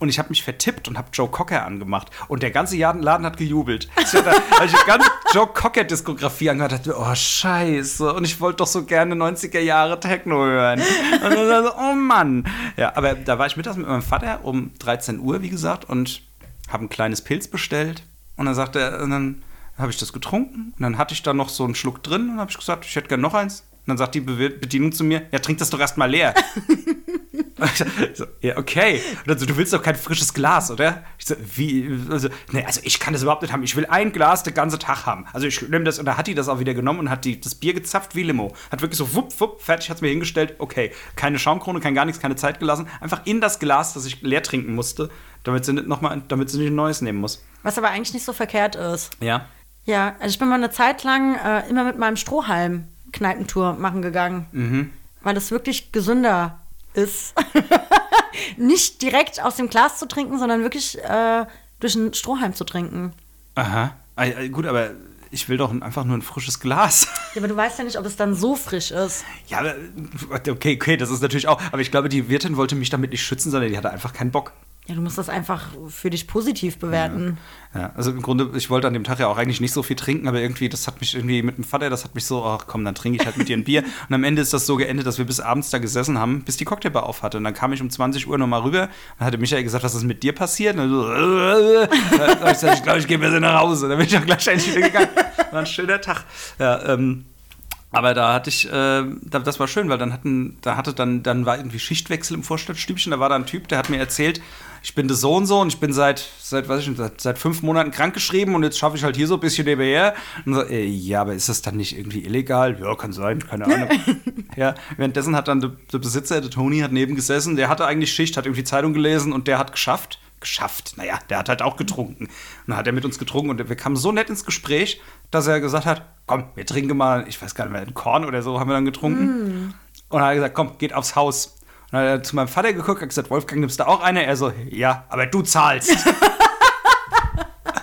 und ich habe mich vertippt und habe Joe Cocker angemacht. Und der ganze Laden hat gejubelt. Ich habe die ganze Joe Cocker-Diskografie angehört dachte, oh scheiße. Und ich wollte doch so gerne 90er Jahre Techno hören. Und dann so, oh Mann. Ja, aber da war ich mittags mit meinem Vater um 13 Uhr, wie gesagt, und habe ein kleines Pilz bestellt. Und dann sagte er, und dann habe ich das getrunken. Und dann hatte ich da noch so einen Schluck drin. Und habe ich gesagt, ich hätte gerne noch eins. Und dann sagt die Bedienung zu mir, ja, trink das doch erst mal leer. So, ja, okay. Und dann so, du willst doch kein frisches Glas, oder? Ich so, wie? Also, nee, also ich kann das überhaupt nicht haben. Ich will ein Glas den ganzen Tag haben. Also ich nehme das, und da hat die das auch wieder genommen und hat die, das Bier gezapft wie Limo. Hat wirklich so wupp, wupp, fertig, hat es mir hingestellt. Okay, keine Schaumkrone, kein gar nichts, keine Zeit gelassen. Einfach in das Glas, das ich leer trinken musste, damit sie nicht noch mal, damit sie nicht ein neues nehmen muss. Was aber eigentlich nicht so verkehrt ist. Ja. Ja, also ich bin mal eine Zeit lang äh, immer mit meinem Strohhalm Kneipentour machen gegangen. Mhm. Weil das wirklich gesünder ist. Nicht direkt aus dem Glas zu trinken, sondern wirklich äh, durch einen Strohhalm zu trinken. Aha. Ah, Gut, aber ich will doch einfach nur ein frisches Glas. Ja, aber du weißt ja nicht, ob es dann so frisch ist. Ja, okay, okay, das ist natürlich auch. Aber ich glaube, die Wirtin wollte mich damit nicht schützen, sondern die hatte einfach keinen Bock. Ja, du musst das einfach für dich positiv bewerten. Ja, also im Grunde, ich wollte an dem Tag ja auch eigentlich nicht so viel trinken, aber irgendwie, das hat mich irgendwie mit dem Vater, das hat mich so, ach komm, dann trinke ich halt mit dir ein Bier. Und am Ende ist das so geendet, dass wir bis abends da gesessen haben, bis die Cocktailbar auf hatte. Und dann kam ich um 20 Uhr nochmal rüber und hatte Michael gesagt, was ist mit dir passiert? Und so, äh, da hab ich gesagt, ich glaube, ich gehe besser nach Hause. Dann bin ich auch gleich endlich wieder gegangen. War ein schöner Tag. Ja, ähm, aber da hatte ich, äh, da, das war schön, weil dann hatten, da hatte dann, dann war irgendwie Schichtwechsel im Vorstadtstübchen. Da war da ein Typ, der hat mir erzählt, ich bin das so und so und ich bin seit, seit, weiß ich nicht, seit, seit fünf Monaten krankgeschrieben und jetzt schaffe ich halt hier so ein bisschen nebenher. Und so, äh, ja, aber ist das dann nicht irgendwie illegal? Ja, kann sein, keine Ahnung. ja, währenddessen hat dann der, der Besitzer, der Tony, hat neben gesessen, der hatte eigentlich Schicht, hat irgendwie Zeitung gelesen und der hat geschafft. Geschafft, naja, der hat halt auch getrunken. Und dann hat er mit uns getrunken und wir kamen so nett ins Gespräch, dass er gesagt hat, komm, wir trinken mal, ich weiß gar nicht mehr, ein Korn oder so haben wir dann getrunken. Und dann hat er gesagt, komm, geht aufs Haus. Und dann hat er zu meinem Vater geguckt, hat gesagt, Wolfgang, nimmst du auch eine? Er so, ja, aber du zahlst.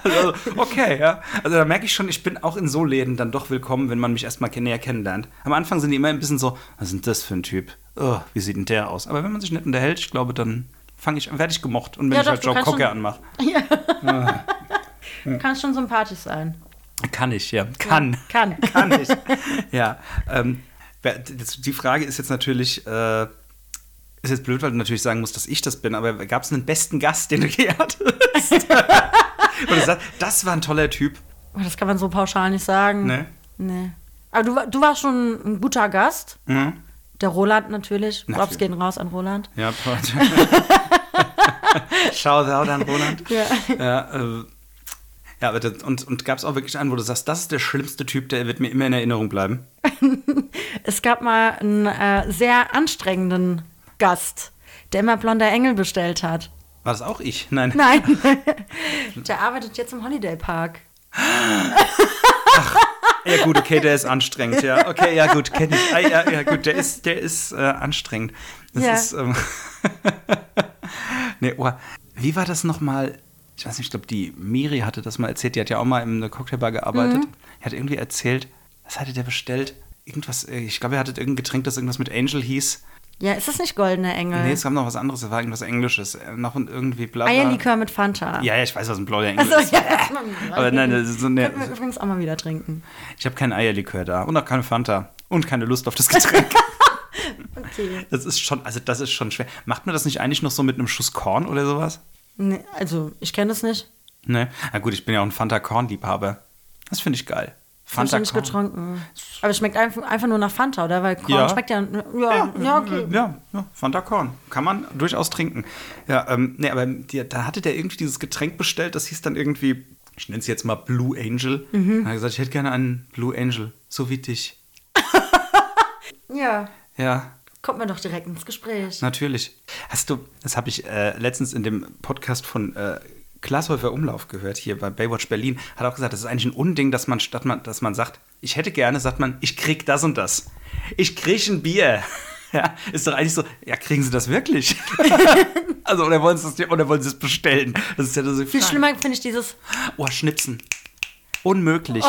also, okay, ja. Also da merke ich schon, ich bin auch in so Läden dann doch willkommen, wenn man mich erstmal näher kennenlernt. Am Anfang sind die immer ein bisschen so, was ist denn das für ein Typ? Oh, wie sieht denn der aus? Aber wenn man sich nett unterhält, ich glaube, dann fange ich, werde ich gemocht. Und wenn Ja, ich doch, halt Joe kannst Cocker schon- anmache. Kann schon sympathisch sein. Kann ich, ja. Kann. Kann. Kann ich. ja. Ähm, die Frage ist jetzt natürlich, äh, ist jetzt blöd, weil du natürlich sagen musst, dass ich das bin, aber gab es einen besten Gast, den du je hattest? Und du sagst, das war ein toller Typ. Oh, Das kann man so pauschal nicht sagen. Ne? Nee. Aber du, du warst schon ein guter Gast. Mhm. Der Roland natürlich. Props gehen raus an Roland. Ja, Shoutout an Roland. Ja. Ja, äh, ja aber das, und, und gab es auch wirklich einen, wo du sagst, das ist der schlimmste Typ, der wird mir immer in Erinnerung bleiben. Es gab mal einen äh, sehr anstrengenden Gast, der immer blonder Engel bestellt hat. War das auch ich? Nein. Nein. der arbeitet jetzt im Holiday Park. Ja, gut, okay, der ist anstrengend, ja. Okay, ja, gut, kenne ich. Ah, ja, ja, gut, der ist, der ist äh, anstrengend. Das Ja. ist. Ähm, nee, oh, wie war das nochmal? Ich weiß nicht, ich glaube, die Miri hatte das mal erzählt. Die hat ja auch mal in einer Cocktailbar gearbeitet. Mhm. Die hat irgendwie erzählt, was hatte der bestellt? Irgendwas, äh, ich glaube, er hatte irgendein Getränk, das irgendwas mit Angel hieß. Ja, ist das nicht goldener Engel? Nee, es gab noch was anderes, es war irgendwas Englisches. Äh, Noch irgendwie bla. Eierlikör mit Fanta. Ja, ja, ich weiß, was ein blauer Engel Achso, ist. ja. Aber nein, das ist so eine, Könnten wir übrigens auch mal wieder trinken. ich habe keinen Eierlikör da und auch keine Fanta und keine Lust auf das Getränk. Okay. Das ist schon, also das ist schon schwer. Macht man das nicht eigentlich noch so mit einem Schuss Korn oder sowas? Nee, also, ich kenne das nicht. Ne? Na gut, ich bin ja auch ein Fanta-Korn-Liebhaber. Das finde ich geil. Hab ich getrunken. Aber es schmeckt einfach, einfach nur nach Fanta, oder? Weil Korn Ja. schmeckt ja. Ja, ja, okay. Ja, ja Fanta Korn. Kann man durchaus trinken. Ja, ähm, nee, aber die, da hatte der irgendwie dieses Getränk bestellt, das hieß dann irgendwie, ich nenne es jetzt mal Blue Angel. Mhm. Er hat gesagt, ich hätte gerne einen Blue Angel, so wie dich. Ja. Ja, Kommt man doch direkt ins Gespräch. Natürlich. Hast du, das habe ich äh, letztens in dem Podcast von äh, Glashäufer Umlauf gehört, hier bei Baywatch Berlin, hat auch gesagt, das ist eigentlich ein Unding, dass man, statt man, dass man sagt, ich hätte gerne, sagt man, ich krieg das und das. Ich krieg ein Bier. Ja, ist doch eigentlich so, ja, kriegen Sie das wirklich? also, oder wollen Sie es oder wollen Sie es bestellen? Das ist ja so Viel schlimmer finde ich dieses. Oh, Schnipsen. Unmöglich.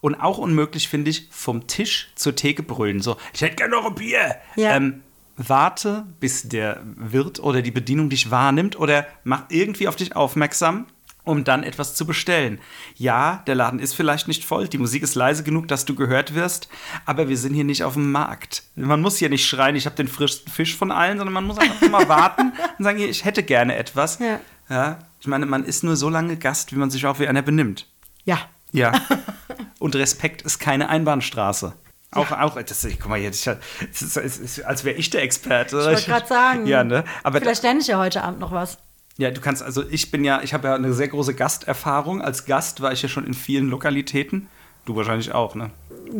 Und auch unmöglich finde ich, vom Tisch zur Theke brüllen. So, ich hätte gerne noch ein Bier. Ja. Ähm, warte, bis der Wirt oder die Bedienung dich wahrnimmt oder mach irgendwie auf dich aufmerksam, um dann etwas zu bestellen. Ja, der Laden ist vielleicht nicht voll, die Musik ist leise genug, dass du gehört wirst, aber wir sind hier nicht auf dem Markt. Man muss hier nicht schreien, ich habe den frischsten Fisch von allen, sondern man muss einfach mal warten und sagen, ich hätte gerne etwas. Ja. Ja, ich meine, man ist nur so lange Gast, wie man sich auch wie einer benimmt. Ja. Ja. Und Respekt ist keine Einbahnstraße. Auch, auch, das, guck mal, jetzt, als wäre ich der Experte. Ich wollte gerade sagen. Ja, ne? Aber Vielleicht lerne ich ja heute Abend noch was. Ja, du kannst, also ich bin ja, ich habe ja eine sehr große Gasterfahrung. Als Gast war ich ja schon in vielen Lokalitäten. Du wahrscheinlich auch, ne?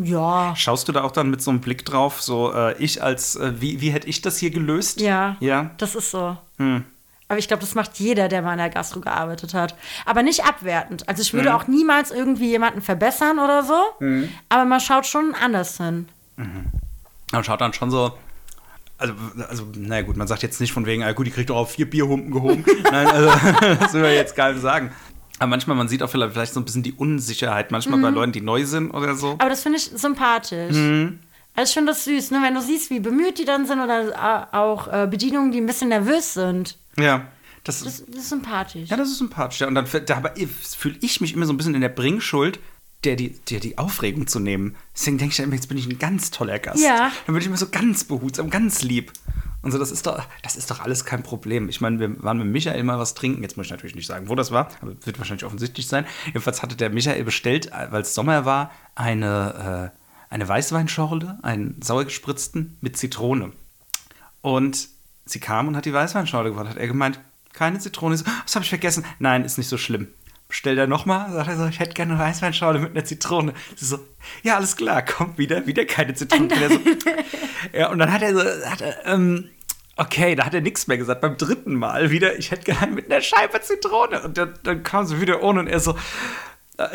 Ja. Schaust du da auch dann mit so einem Blick drauf, so äh, ich als, äh, wie, wie hätte ich das hier gelöst? Ja. Ja. Das ist so. Hm. Aber ich glaube, das macht jeder, der mal in der Gastro gearbeitet hat. Aber nicht abwertend. Also ich würde Mhm. auch niemals irgendwie jemanden verbessern oder so. Aber man schaut schon anders hin. Man schaut dann schon so. Also, also, naja, gut, man sagt jetzt nicht von wegen, ah, gut, die kriegt doch auf vier Bierhumpen gehoben. Nein, also, das will wir jetzt gar nicht sagen. Aber manchmal, man sieht auch vielleicht, vielleicht so ein bisschen die Unsicherheit, manchmal bei Leuten, die neu sind oder so. Aber das finde ich sympathisch. Mhm. Also ich finde das süß, ne? wenn du siehst, wie bemüht die dann sind oder äh, auch äh, Bedienungen, die ein bisschen nervös sind. Ja. Das, Das, das ist sympathisch. ja, das ist sympathisch. Ja. Und dann fühle ich mich immer so ein bisschen in der Bringschuld, der die, der die Aufregung zu nehmen. Deswegen denke ich immer, jetzt bin ich ein ganz toller Gast. Ja. Dann bin ich immer so ganz behutsam, ganz lieb. Und so, das ist doch, das ist doch alles kein Problem. Ich meine, wir waren mit Michael mal was trinken. Jetzt muss ich natürlich nicht sagen, wo das war, aber wird wahrscheinlich offensichtlich sein. Jedenfalls hatte der Michael bestellt, weil es Sommer war, eine, äh, eine Weißweinschorle, einen sauer gespritzten mit Zitrone. Und sie kam und hat die Weißweinschorle gebracht. Hat er gemeint, keine Zitrone. So, das habe ich vergessen. Nein, ist nicht so schlimm. Bestellt er nochmal, sagt er so, ich hätte gerne eine Weißweinschorle mit einer Zitrone. Sie so, ja, alles klar, kommt wieder, wieder keine Zitrone. Und er so, ja, und dann hat er so, hat er, ähm, okay, da hat er nichts mehr gesagt. Beim dritten Mal wieder, ich hätte gerne mit einer Scheibe Zitrone. Und dann, dann kam sie wieder ohne und er so,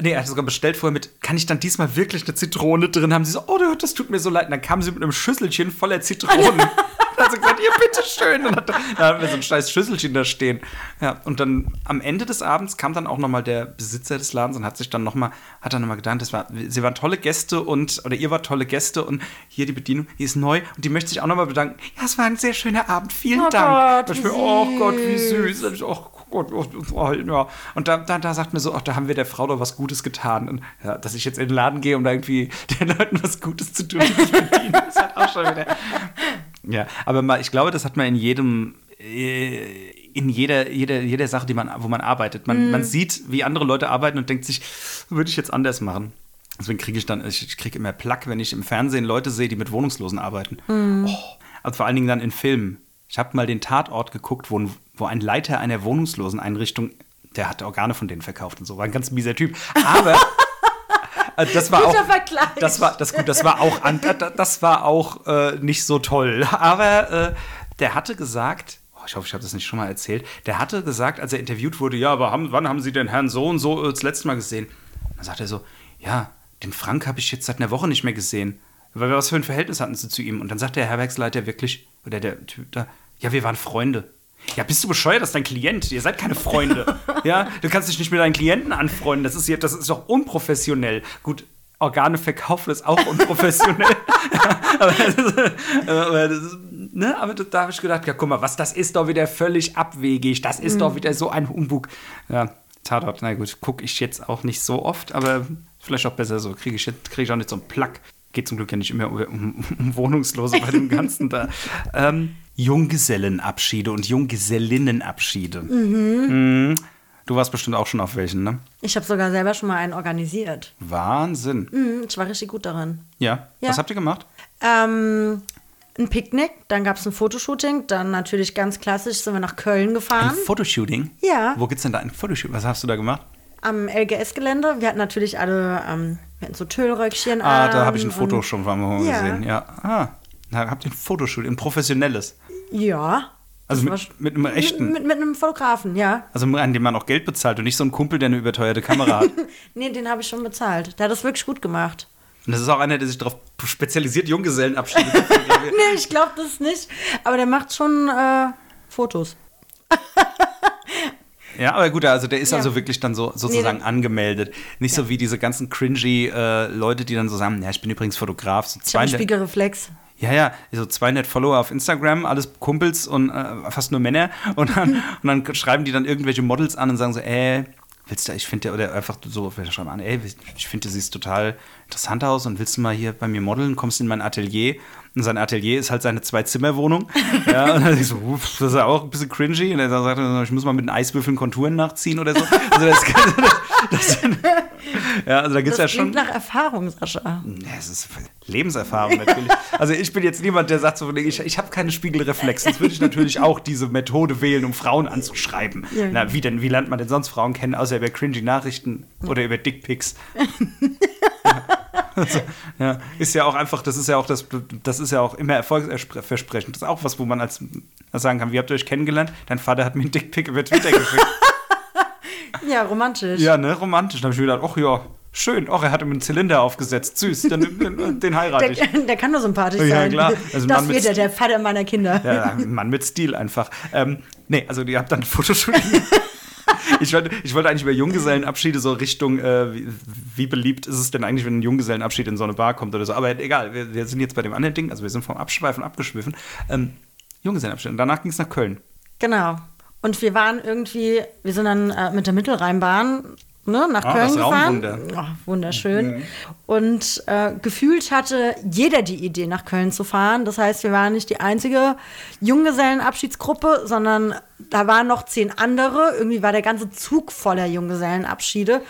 Nee, er hat sogar bestellt vorher mit, kann ich dann diesmal wirklich eine Zitrone drin haben? Sie so, oh, das tut mir so leid. Und dann kam sie mit einem Schüsselchen voller Zitronen. dann hat sie gesagt, ja, bitteschön. Und dann hatten wir so ein scheiß Schüsselchen da stehen. Ja, und dann am Ende des Abends kam dann auch nochmal der Besitzer des Ladens und hat sich dann nochmal, hat dann nochmal gedacht, das war, sie waren tolle Gäste und, oder ihr wart tolle Gäste und hier die Bedienung, die ist neu und die möchte sich auch nochmal bedanken. Ja, es war ein sehr schöner Abend, vielen Oh Dank. Gott, ich bin, oh Gott, wie süß. süß. Oh Gott, oh, oh, ja. Und da, da, da sagt mir so, ach, da haben wir der Frau doch was Gutes getan. Und, ja, dass ich jetzt in den Laden gehe, um da irgendwie den Leuten was Gutes zu tun, bedienen, ist halt auch schon wieder. Ja, aber mal, ich glaube, das hat man in jedem, äh, in jeder, jeder, jeder Sache, die man, wo man arbeitet. Man, man sieht, wie andere Leute arbeiten und denkt sich, würde ich jetzt anders machen. Deswegen kriege ich dann, ich, kriege immer Plack, wenn ich im Fernsehen Leute sehe, die mit Wohnungslosen arbeiten. Oh, also vor allen Dingen dann in Filmen. Ich habe mal den Tatort geguckt, wo, ein- wo ein Leiter einer Wohnungsloseneinrichtung, der hatte Organe von denen verkauft und so, war ein ganz mieser Typ. Aber äh, das war auch, Guter Vergleich. das war, das, gut, das war auch, das- war auch äh, nicht so toll. Aber äh, der hatte gesagt, oh, ich hoffe, ich habe das nicht schon mal erzählt, der hatte gesagt, als er interviewt wurde, ja, aber haben, wann haben Sie den Herrn so und so äh, das letzte Mal gesehen? Dann sagt er so, ja, den Frank habe ich jetzt seit einer Woche nicht mehr gesehen. Weil was für ein Verhältnis hatten Sie zu ihm? Und dann sagt der Herbergsleiter wirklich, oder der Typ da, ja, wir waren Freunde. Ja, bist du bescheuert, das ist dein Klient. Ihr seid keine Freunde. ja, du kannst dich nicht mit deinen Klienten anfreunden. Das ist, das ist doch unprofessionell. Gut, Organe verkaufen ist auch unprofessionell. aber das aber, das ne? aber da, habe ich gedacht, ja, guck mal, was, das ist doch wieder völlig abwegig. Das ist doch wieder so ein Humbug. Ja, Tatort, na gut, gucke ich jetzt auch nicht so oft, aber vielleicht auch besser so. Kriege ich, jetzt- krieg ich auch nicht so einen Plack. Geht zum Glück ja nicht immer um, um, um Wohnungslose bei dem Ganzen da. Ähm, Junggesellenabschiede und Junggesellinnenabschiede. Mhm. Du warst bestimmt auch schon auf welchen, ne? Ich habe sogar selber schon mal einen organisiert. Wahnsinn. Mhm, ich war richtig gut darin. Ja. Ja. Was habt ihr gemacht? Ähm, ein Picknick, dann gab es ein Fotoshooting, dann natürlich ganz klassisch sind wir nach Köln Ein gefahren. Fotoshooting? Ja. Wo gibt's denn da ein Fotoshooting? Was hast du da gemacht? Am LGS-Gelände. Wir hatten natürlich alle, ähm, wir hatten so Tüllröckchen Ah, an da habe ich ein Foto schon mal Ja. gesehen. Ja. Ah, da habt ihr ein Fotoshooting, ein professionelles. Ja. Also mit, mit einem echten. Mit, mit einem Fotografen, ja. Also an dem man auch Geld bezahlt und nicht so ein Kumpel, der eine überteuerte Kamera hat. Nee, den habe ich schon bezahlt. Der hat das wirklich gut gemacht. Und das ist auch einer, der sich darauf spezialisiert, Junggesellenabschiede zu Nee, ich glaube das nicht. Aber der macht schon äh, Fotos. Ja, aber gut, also der ist Ja. also wirklich dann so sozusagen Nee, angemeldet. Nicht so wie diese ganzen cringy äh, Leute, die dann so sagen, ja, ich bin übrigens Fotograf. So Ich habe einen 200 Spiegelreflex. Ja, ja, so 200 Follower auf Instagram, alles Kumpels und äh, fast nur Männer. Und dann, und dann schreiben die dann irgendwelche Models an und sagen so, ey, willst du, ich finde, oder einfach so, vielleicht schreiben an, ey, ich finde, du siehst total interessant aus und willst du mal hier bei mir modeln, kommst in mein Atelier. Und sein Atelier ist halt seine Zwei-Zimmer-Wohnung. ja, und dann ich so, uff, das ist ja auch ein bisschen cringy. Und er sagt, ich muss mal mit den Eiswürfeln Konturen nachziehen oder so. Also das, Das, ja, also da gibt es ja Das schon. nach Erfahrung, Sascha. Nee, es ist Lebenserfahrung natürlich. Also ich bin jetzt niemand, der sagt so, ich, ich habe keine Spiegelreflex. Sonst würde ich natürlich auch diese Methode wählen, um Frauen anzuschreiben. Ja. Na, wie denn? Wie lernt man denn sonst Frauen kennen, außer über cringy Nachrichten oder über Dickpics? ja. Also, ja, ist ja auch einfach, das ist ja auch das, das ist ja auch immer erfolgsversprechend. Das ist auch was, wo man als sagen kann, wie habt ihr euch kennengelernt? Dein Vater hat mir einen Dickpick über Twitter geschickt. Ja, romantisch. ja, ne, romantisch. Da habe ich mir gedacht, ach ja, schön. Ach, er hat ihm einen Zylinder aufgesetzt. Süß, den, den heirate ich. Der, der kann nur sympathisch Ja, sein. klar. Also das wird er, der Vater meiner Kinder. Ja, ein Mann mit Stil einfach. Ähm, nee, also ihr habt dann ein Fotoshooting. ich, wollte, ich wollte eigentlich über Junggesellenabschiede so Richtung, äh, wie, wie beliebt ist es denn eigentlich, wenn ein Junggesellenabschied in so eine Bar kommt oder so. Aber egal, wir, wir sind jetzt bei dem anderen Ding, also wir sind vom Abschweifen abgeschwiffen. Ähm, Junggesellenabschied. Und danach ging es nach Köln. Genau. Und wir waren irgendwie, wir sind dann äh, mit der Mittelrheinbahn ne, nach Ah, Köln gefahren. Oh, wunderschön. Und äh, gefühlt hatte jeder die Idee, nach Köln zu fahren. Das heißt, wir waren nicht die einzige Junggesellenabschiedsgruppe, sondern da waren noch zehn andere. Irgendwie war der ganze Zug voller Junggesellenabschiede.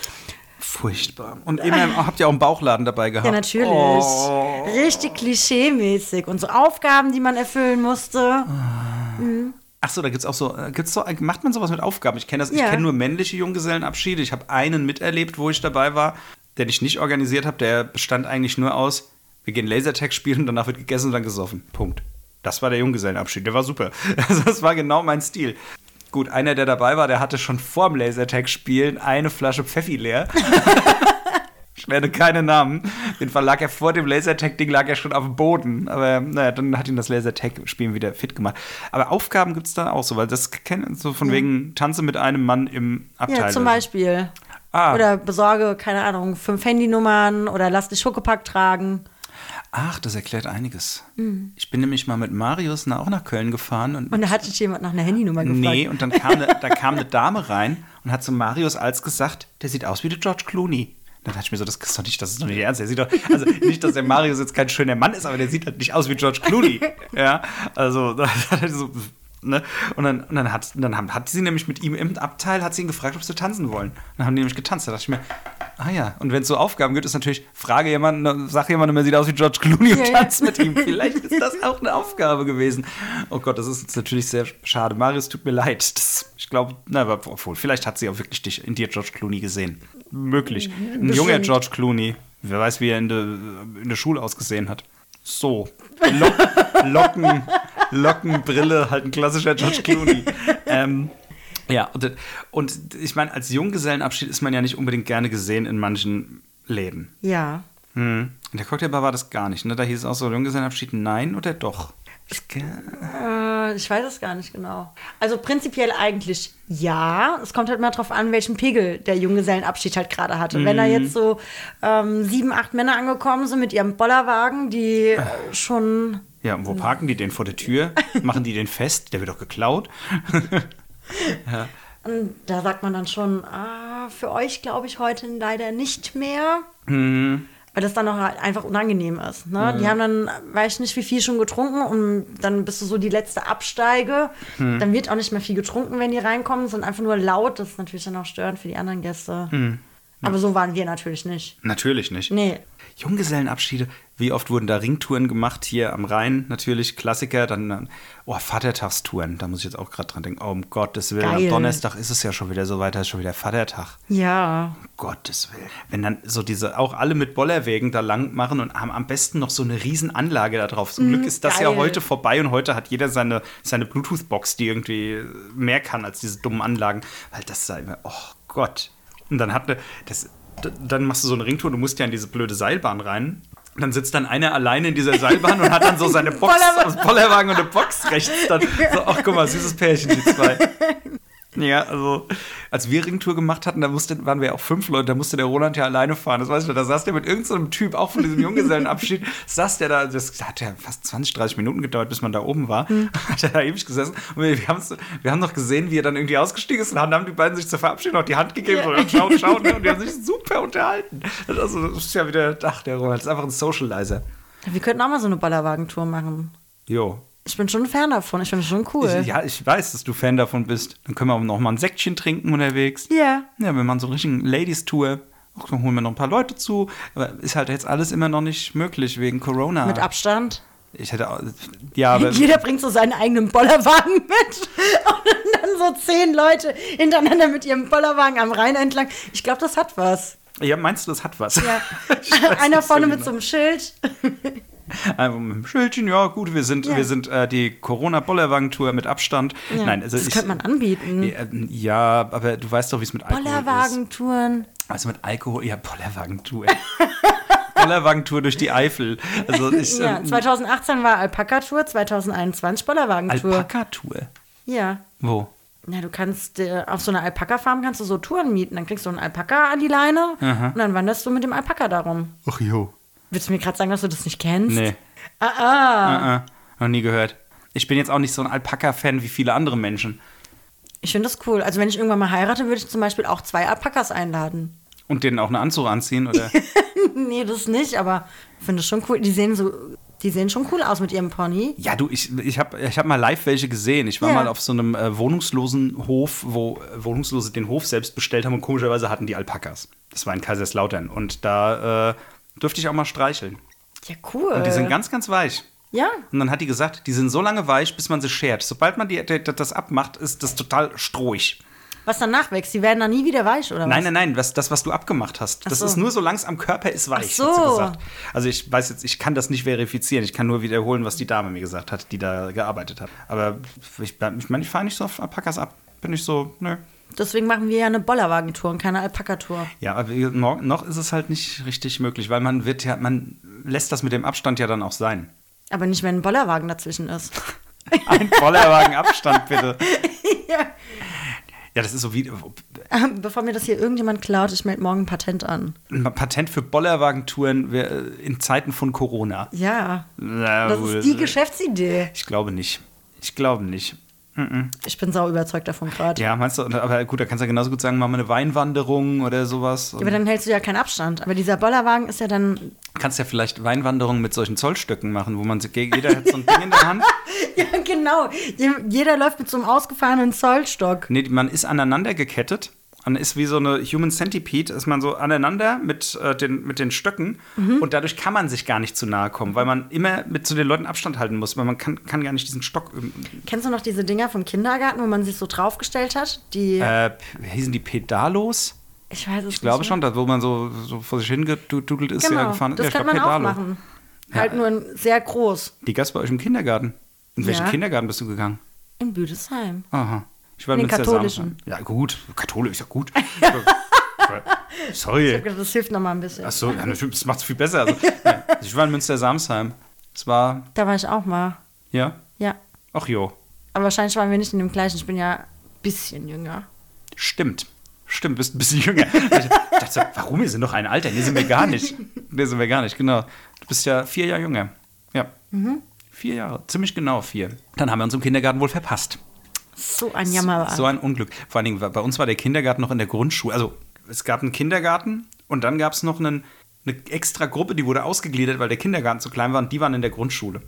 Furchtbar. Und immer habt ihr auch einen Bauchladen dabei gehabt. Ja, natürlich. Oh. Richtig klischee-mäßig. Und so Aufgaben, die man erfüllen musste. Ach so, da gibt's auch so, äh, gibt's so, macht man sowas mit Aufgaben? Ich kenne das, ich Ja. kenne nur männliche Junggesellenabschiede. Ich habe einen miterlebt, wo ich dabei war, den ich nicht organisiert habe. Der bestand eigentlich nur aus, wir gehen Lasertag spielen, danach wird gegessen und dann gesoffen. Punkt. Das war der Junggesellenabschied. Der war super. Also das war genau mein Stil. Gut, einer, der dabei war, der hatte schon vorm Lasertag-Spielen eine Flasche Pfeffi leer. Ich werde keine Namen. Auf jeden Fall lag er vor dem Lasertag-Ding, lag er schon auf dem Boden. Aber naja, dann hat ihn das Lasertag-Spielen wieder fit gemacht. Aber Aufgaben gibt es da auch so, weil das kennen so von wegen Tanze mit einem Mann im Abteil. Ja, zum Beispiel. Ah. Oder besorge, keine Ahnung, fünf Handynummern oder lass dich Schokopack tragen. Ach, das erklärt einiges. Ich bin nämlich mal mit Marius na, auch nach Köln gefahren und Und da hat dich jemand nach einer Handynummer gefragt. Nee, und dann kam, ne, da kam eine Dame rein und hat zu Marius als gesagt, der sieht aus wie der George Clooney. Dann dachte ich mir so, das ist doch nicht, das ist doch nicht ernst. Der sieht doch, also nicht, dass der Marius jetzt kein schöner Mann ist, aber der sieht halt nicht aus wie George Clooney. ja, also, da hat er so, ne? Und dann, und dann, hat, dann haben, hat sie nämlich mit ihm im Abteil, hat sie ihn gefragt, ob sie tanzen wollen. Dann haben die nämlich getanzt. Da dachte ich mir, ah ja, und wenn es so Aufgaben gibt, ist natürlich, frage jemanden, sag jemandem, er sieht aus wie George Clooney und Ja, ja. tanzt mit ihm. Vielleicht ist das auch eine Aufgabe gewesen. Oh Gott, das ist jetzt natürlich sehr schade. Marius, tut mir leid. Das, ich glaube, na, aber obwohl, vielleicht hat sie auch wirklich dich in dir George Clooney gesehen. Möglich. Ein Bestimmt. junger George Clooney. Wer weiß, wie er in der in der Schule ausgesehen hat. So. Lock, Locken, Locken, Brille, halt ein klassischer George Clooney. ähm, ja, und, und ich meine, als Junggesellenabschied ist man ja nicht unbedingt gerne gesehen in manchen Läden. Ja. Hm. In der Cocktailbar war das gar nicht, ne? Da hieß es auch so, Junggesellenabschied, nein oder doch? Ich, Äh, ich weiß es gar nicht genau. Also prinzipiell eigentlich ja. Es kommt halt immer drauf an, welchen Pegel der Junggesellenabschied halt gerade hatte. Wenn da Mhm. jetzt so ähm, sieben, acht Männer angekommen sind mit ihrem Bollerwagen, die äh, schon ja, und wo parken die den vor der Tür? Machen die den fest? Der wird doch geklaut. Und da sagt man dann schon, ah, für euch glaube ich heute leider nicht mehr. Mhm. Weil das dann auch halt einfach unangenehm ist. Ne? Die haben dann, weiß ich nicht, wie viel schon getrunken und dann bist du so die letzte Absteige. Mhm. Dann wird auch nicht mehr viel getrunken, wenn die reinkommen, sind einfach nur laut. Das ist natürlich dann auch störend für die anderen Gäste. Mhm. Aber so waren wir natürlich nicht. Natürlich nicht. Nee. Junggesellenabschiede, wie oft wurden da Ringtouren gemacht? Hier am Rhein natürlich, Klassiker. Dann, oh, Vatertagstouren, da muss ich jetzt auch gerade dran denken. Oh, um Gottes Willen, Geil. am Donnerstag ist es ja schon wieder so weiter, ist schon wieder Vatertag. Ja. Um Gottes Willen. Wenn dann so diese, auch alle mit Bollerwägen da lang machen und haben am besten noch so eine riesen Anlage da drauf. Zum Glück ist das ja geil. heute vorbei und heute hat jeder seine, seine Bluetooth-Box, die irgendwie mehr kann als diese dummen Anlagen. Weil das sei immer, oh Gott. Und dann hat eine, das, dann machst du so eine Ringtour, du musst ja in diese blöde Seilbahn rein. Und dann sitzt dann einer alleine in dieser Seilbahn und hat dann so seine Box aus Bollerwagen und eine Box rechts. Dann so, ach guck mal, süßes Pärchen, die zwei. Ja, also als wir Ringtour gemacht hatten, da musste, waren wir auch fünf Leute, da musste der Roland ja alleine fahren. Das weiß ich noch, da saß der mit irgendeinem so Typ, auch von diesem Junggesellenabschied, saß der da, das hat ja fast 20, 30 Minuten gedauert, bis man da oben war. Hat er da ewig gesessen. Und wir, wir, wir haben noch gesehen, wie er dann irgendwie ausgestiegen ist und dann haben die beiden sich zur Verabschiedung noch die Hand gegeben. So, und schaut, schaut, und die haben sich super unterhalten. Also, das ist ja wieder, ach, der Roland, das ist einfach ein Socializer. Wir könnten auch mal so eine Bollerwagentour machen. Jo. Ich bin schon ein Fan davon. Ich finde es schon cool. Ich, ja, ich weiß, dass du Fan davon bist. Dann können wir auch noch mal ein Säckchen trinken unterwegs. Ja. Ja, wir machen so einen richtigen Ladies-Tour. Auch Dann holen wir noch ein paar Leute zu. Aber ist halt jetzt alles immer noch nicht möglich wegen Corona. Mit Abstand. Ich hätte auch, ja, aber Jeder bringt so seinen eigenen Bollerwagen mit. Und dann so zehn Leute hintereinander mit ihrem Bollerwagen am Rhein entlang. Ich glaube, das hat was. ja, meinst du, das hat was? Ja. Einer nicht so vorne mit genau. so einem Schild. Einfach mit dem Schildchen, ja gut, wir sind, Ja. wir sind äh, die Corona-Bollerwagen-Tour mit Abstand. Ja, Nein, also das ich, könnte man anbieten. Ja, Ja, aber du weißt doch, wie es mit Alkohol ist. Bollerwagentouren. Also mit Alkohol, ja, Bollerwagentour. Bollerwagentour durch die Eifel. Also ich, Ja, ähm, 2018 war Alpaka-Tour, 2021 Bollerwagentour. Alpaka-Tour. Ja. Wo? Na, du kannst äh, auf so einer Alpaka-Farm kannst du so Touren mieten. Dann kriegst du einen Alpaka an die Leine und dann wanderst du mit dem Alpaka darum. Ach jo. Willst du mir gerade sagen, dass du das nicht kennst? Nee, Ah, ah. äh, äh, noch nie gehört. Ich bin jetzt auch nicht so ein Alpaka-Fan wie viele andere Menschen. Ich finde das cool. Also wenn ich irgendwann mal heirate, würde ich zum Beispiel auch zwei Alpakas einladen. Und denen auch einen Anzug anziehen, oder? nee, das nicht, aber ich finde es schon cool. Die sehen so, die sehen schon cool aus mit ihrem Pony. Ja, du, ich, ich habe ich hab mal live welche gesehen. Ich war Ja. mal auf so einem äh, wohnungslosen Hof, wo äh, Wohnungslose den Hof selbst bestellt haben und komischerweise hatten die Alpakas. Das war in Kaiserslautern. Und da äh, durfte ich auch mal streicheln. Ja, cool. Und die sind ganz, ganz weich. ja, Und dann hat die gesagt, die sind so lange weich, bis man sie schert. Sobald man die, das abmacht, ist das total strohig. was dann nachwächst. Die werden dann nie wieder weich, oder Nein, was? nein, nein, was, das, was du abgemacht hast. Das so. ist nur, solange es am Körper ist, weich, Ach hat sie so. gesagt. Also ich weiß jetzt, ich kann das nicht verifizieren. Ich kann nur wiederholen, was die Dame mir gesagt hat, die da gearbeitet hat. Aber ich, ich meine, ich fahre nicht so auf Alpakas ab. Bin ich so, nö. Deswegen machen wir ja eine Bollerwagentour und keine Alpaka-Tour. Ja, aber noch, ist es halt nicht richtig möglich, weil man wird ja, man lässt das mit dem Abstand ja dann auch sein. Aber nicht, wenn ein Bollerwagen dazwischen ist. Ein Bollerwagen Abstand, bitte. ja. Ja, das ist so wie Ähm, Bevor mir das hier irgendjemand klaut, ich melde morgen ein Patent an. ein Patent für Bollerwagentouren äh, in Zeiten von Corona. Ja, Na, das ist die Geschäftsidee. Ich glaube nicht. Ich glaube nicht. Ich bin sau überzeugt davon gerade. Ja, meinst du, aber gut, da kannst du ja genauso gut sagen, machen wir eine Weinwanderung oder sowas. Und Aber dann hältst du ja keinen Abstand. Aber dieser Bollerwagen ist ja dann. kannst ja vielleicht Weinwanderungen mit solchen Zollstöcken machen, wo man, jeder hat so ein Ding in der Hand. Ja, genau. Je- Jeder läuft mit so einem ausgefahrenen Zollstock. Nee, man ist aneinander gekettet. Man ist wie so eine Human Centipede, ist man so aneinander mit, äh, den, mit den Stöcken und dadurch kann man sich gar nicht zu nahe kommen, weil man immer mit zu den Leuten Abstand halten muss, weil man kann, kann gar nicht diesen Stock. ähm, Kennst du noch diese Dinger vom Kindergarten, wo man sich so draufgestellt hat? Die. Äh, hießen die Pedalos? ich weiß es Ich glaube nicht. schon, da wo man so, so vor sich hingedudelt ist, Genau, ja, gefahren ist. das ja, ich kann man auch Pedalo. machen. Halt nur sehr groß. Die gab's bei euch im Kindergarten. In welchen Ja. Kindergarten bist du gegangen? In Büdesheim. Aha. Ich war In den Münster katholischen. Ja, gut. Katholisch ist ja gut. Ich Sorry. hab gedacht, Das hilft noch mal ein bisschen. Achso, ja, natürlich, das macht's viel besser. Also, ja, also ich war in Münster-Samsheim. Es war, Da war ich auch mal. ja, Ja. ach jo, Aber wahrscheinlich waren wir nicht in dem gleichen. Ich bin ja ein bisschen jünger. stimmt. Stimmt, bist ein bisschen jünger. Ich dachte so, warum? Wir sind doch ein Alter. Nee, sind wir gar nicht. Nee, sind wir gar nicht, genau. Du bist ja vier Jahre jünger. Ja. Mhm. Vier Jahre, ziemlich genau vier. Dann haben wir uns im Kindergarten wohl verpasst. So ein Jammer. So ein Unglück. Vor allen Dingen, bei uns war der Kindergarten noch in der Grundschule. Also es gab einen Kindergarten und dann gab es noch einen, eine extra Gruppe, die wurde ausgegliedert, weil der Kindergarten zu klein war und die waren in der Grundschule.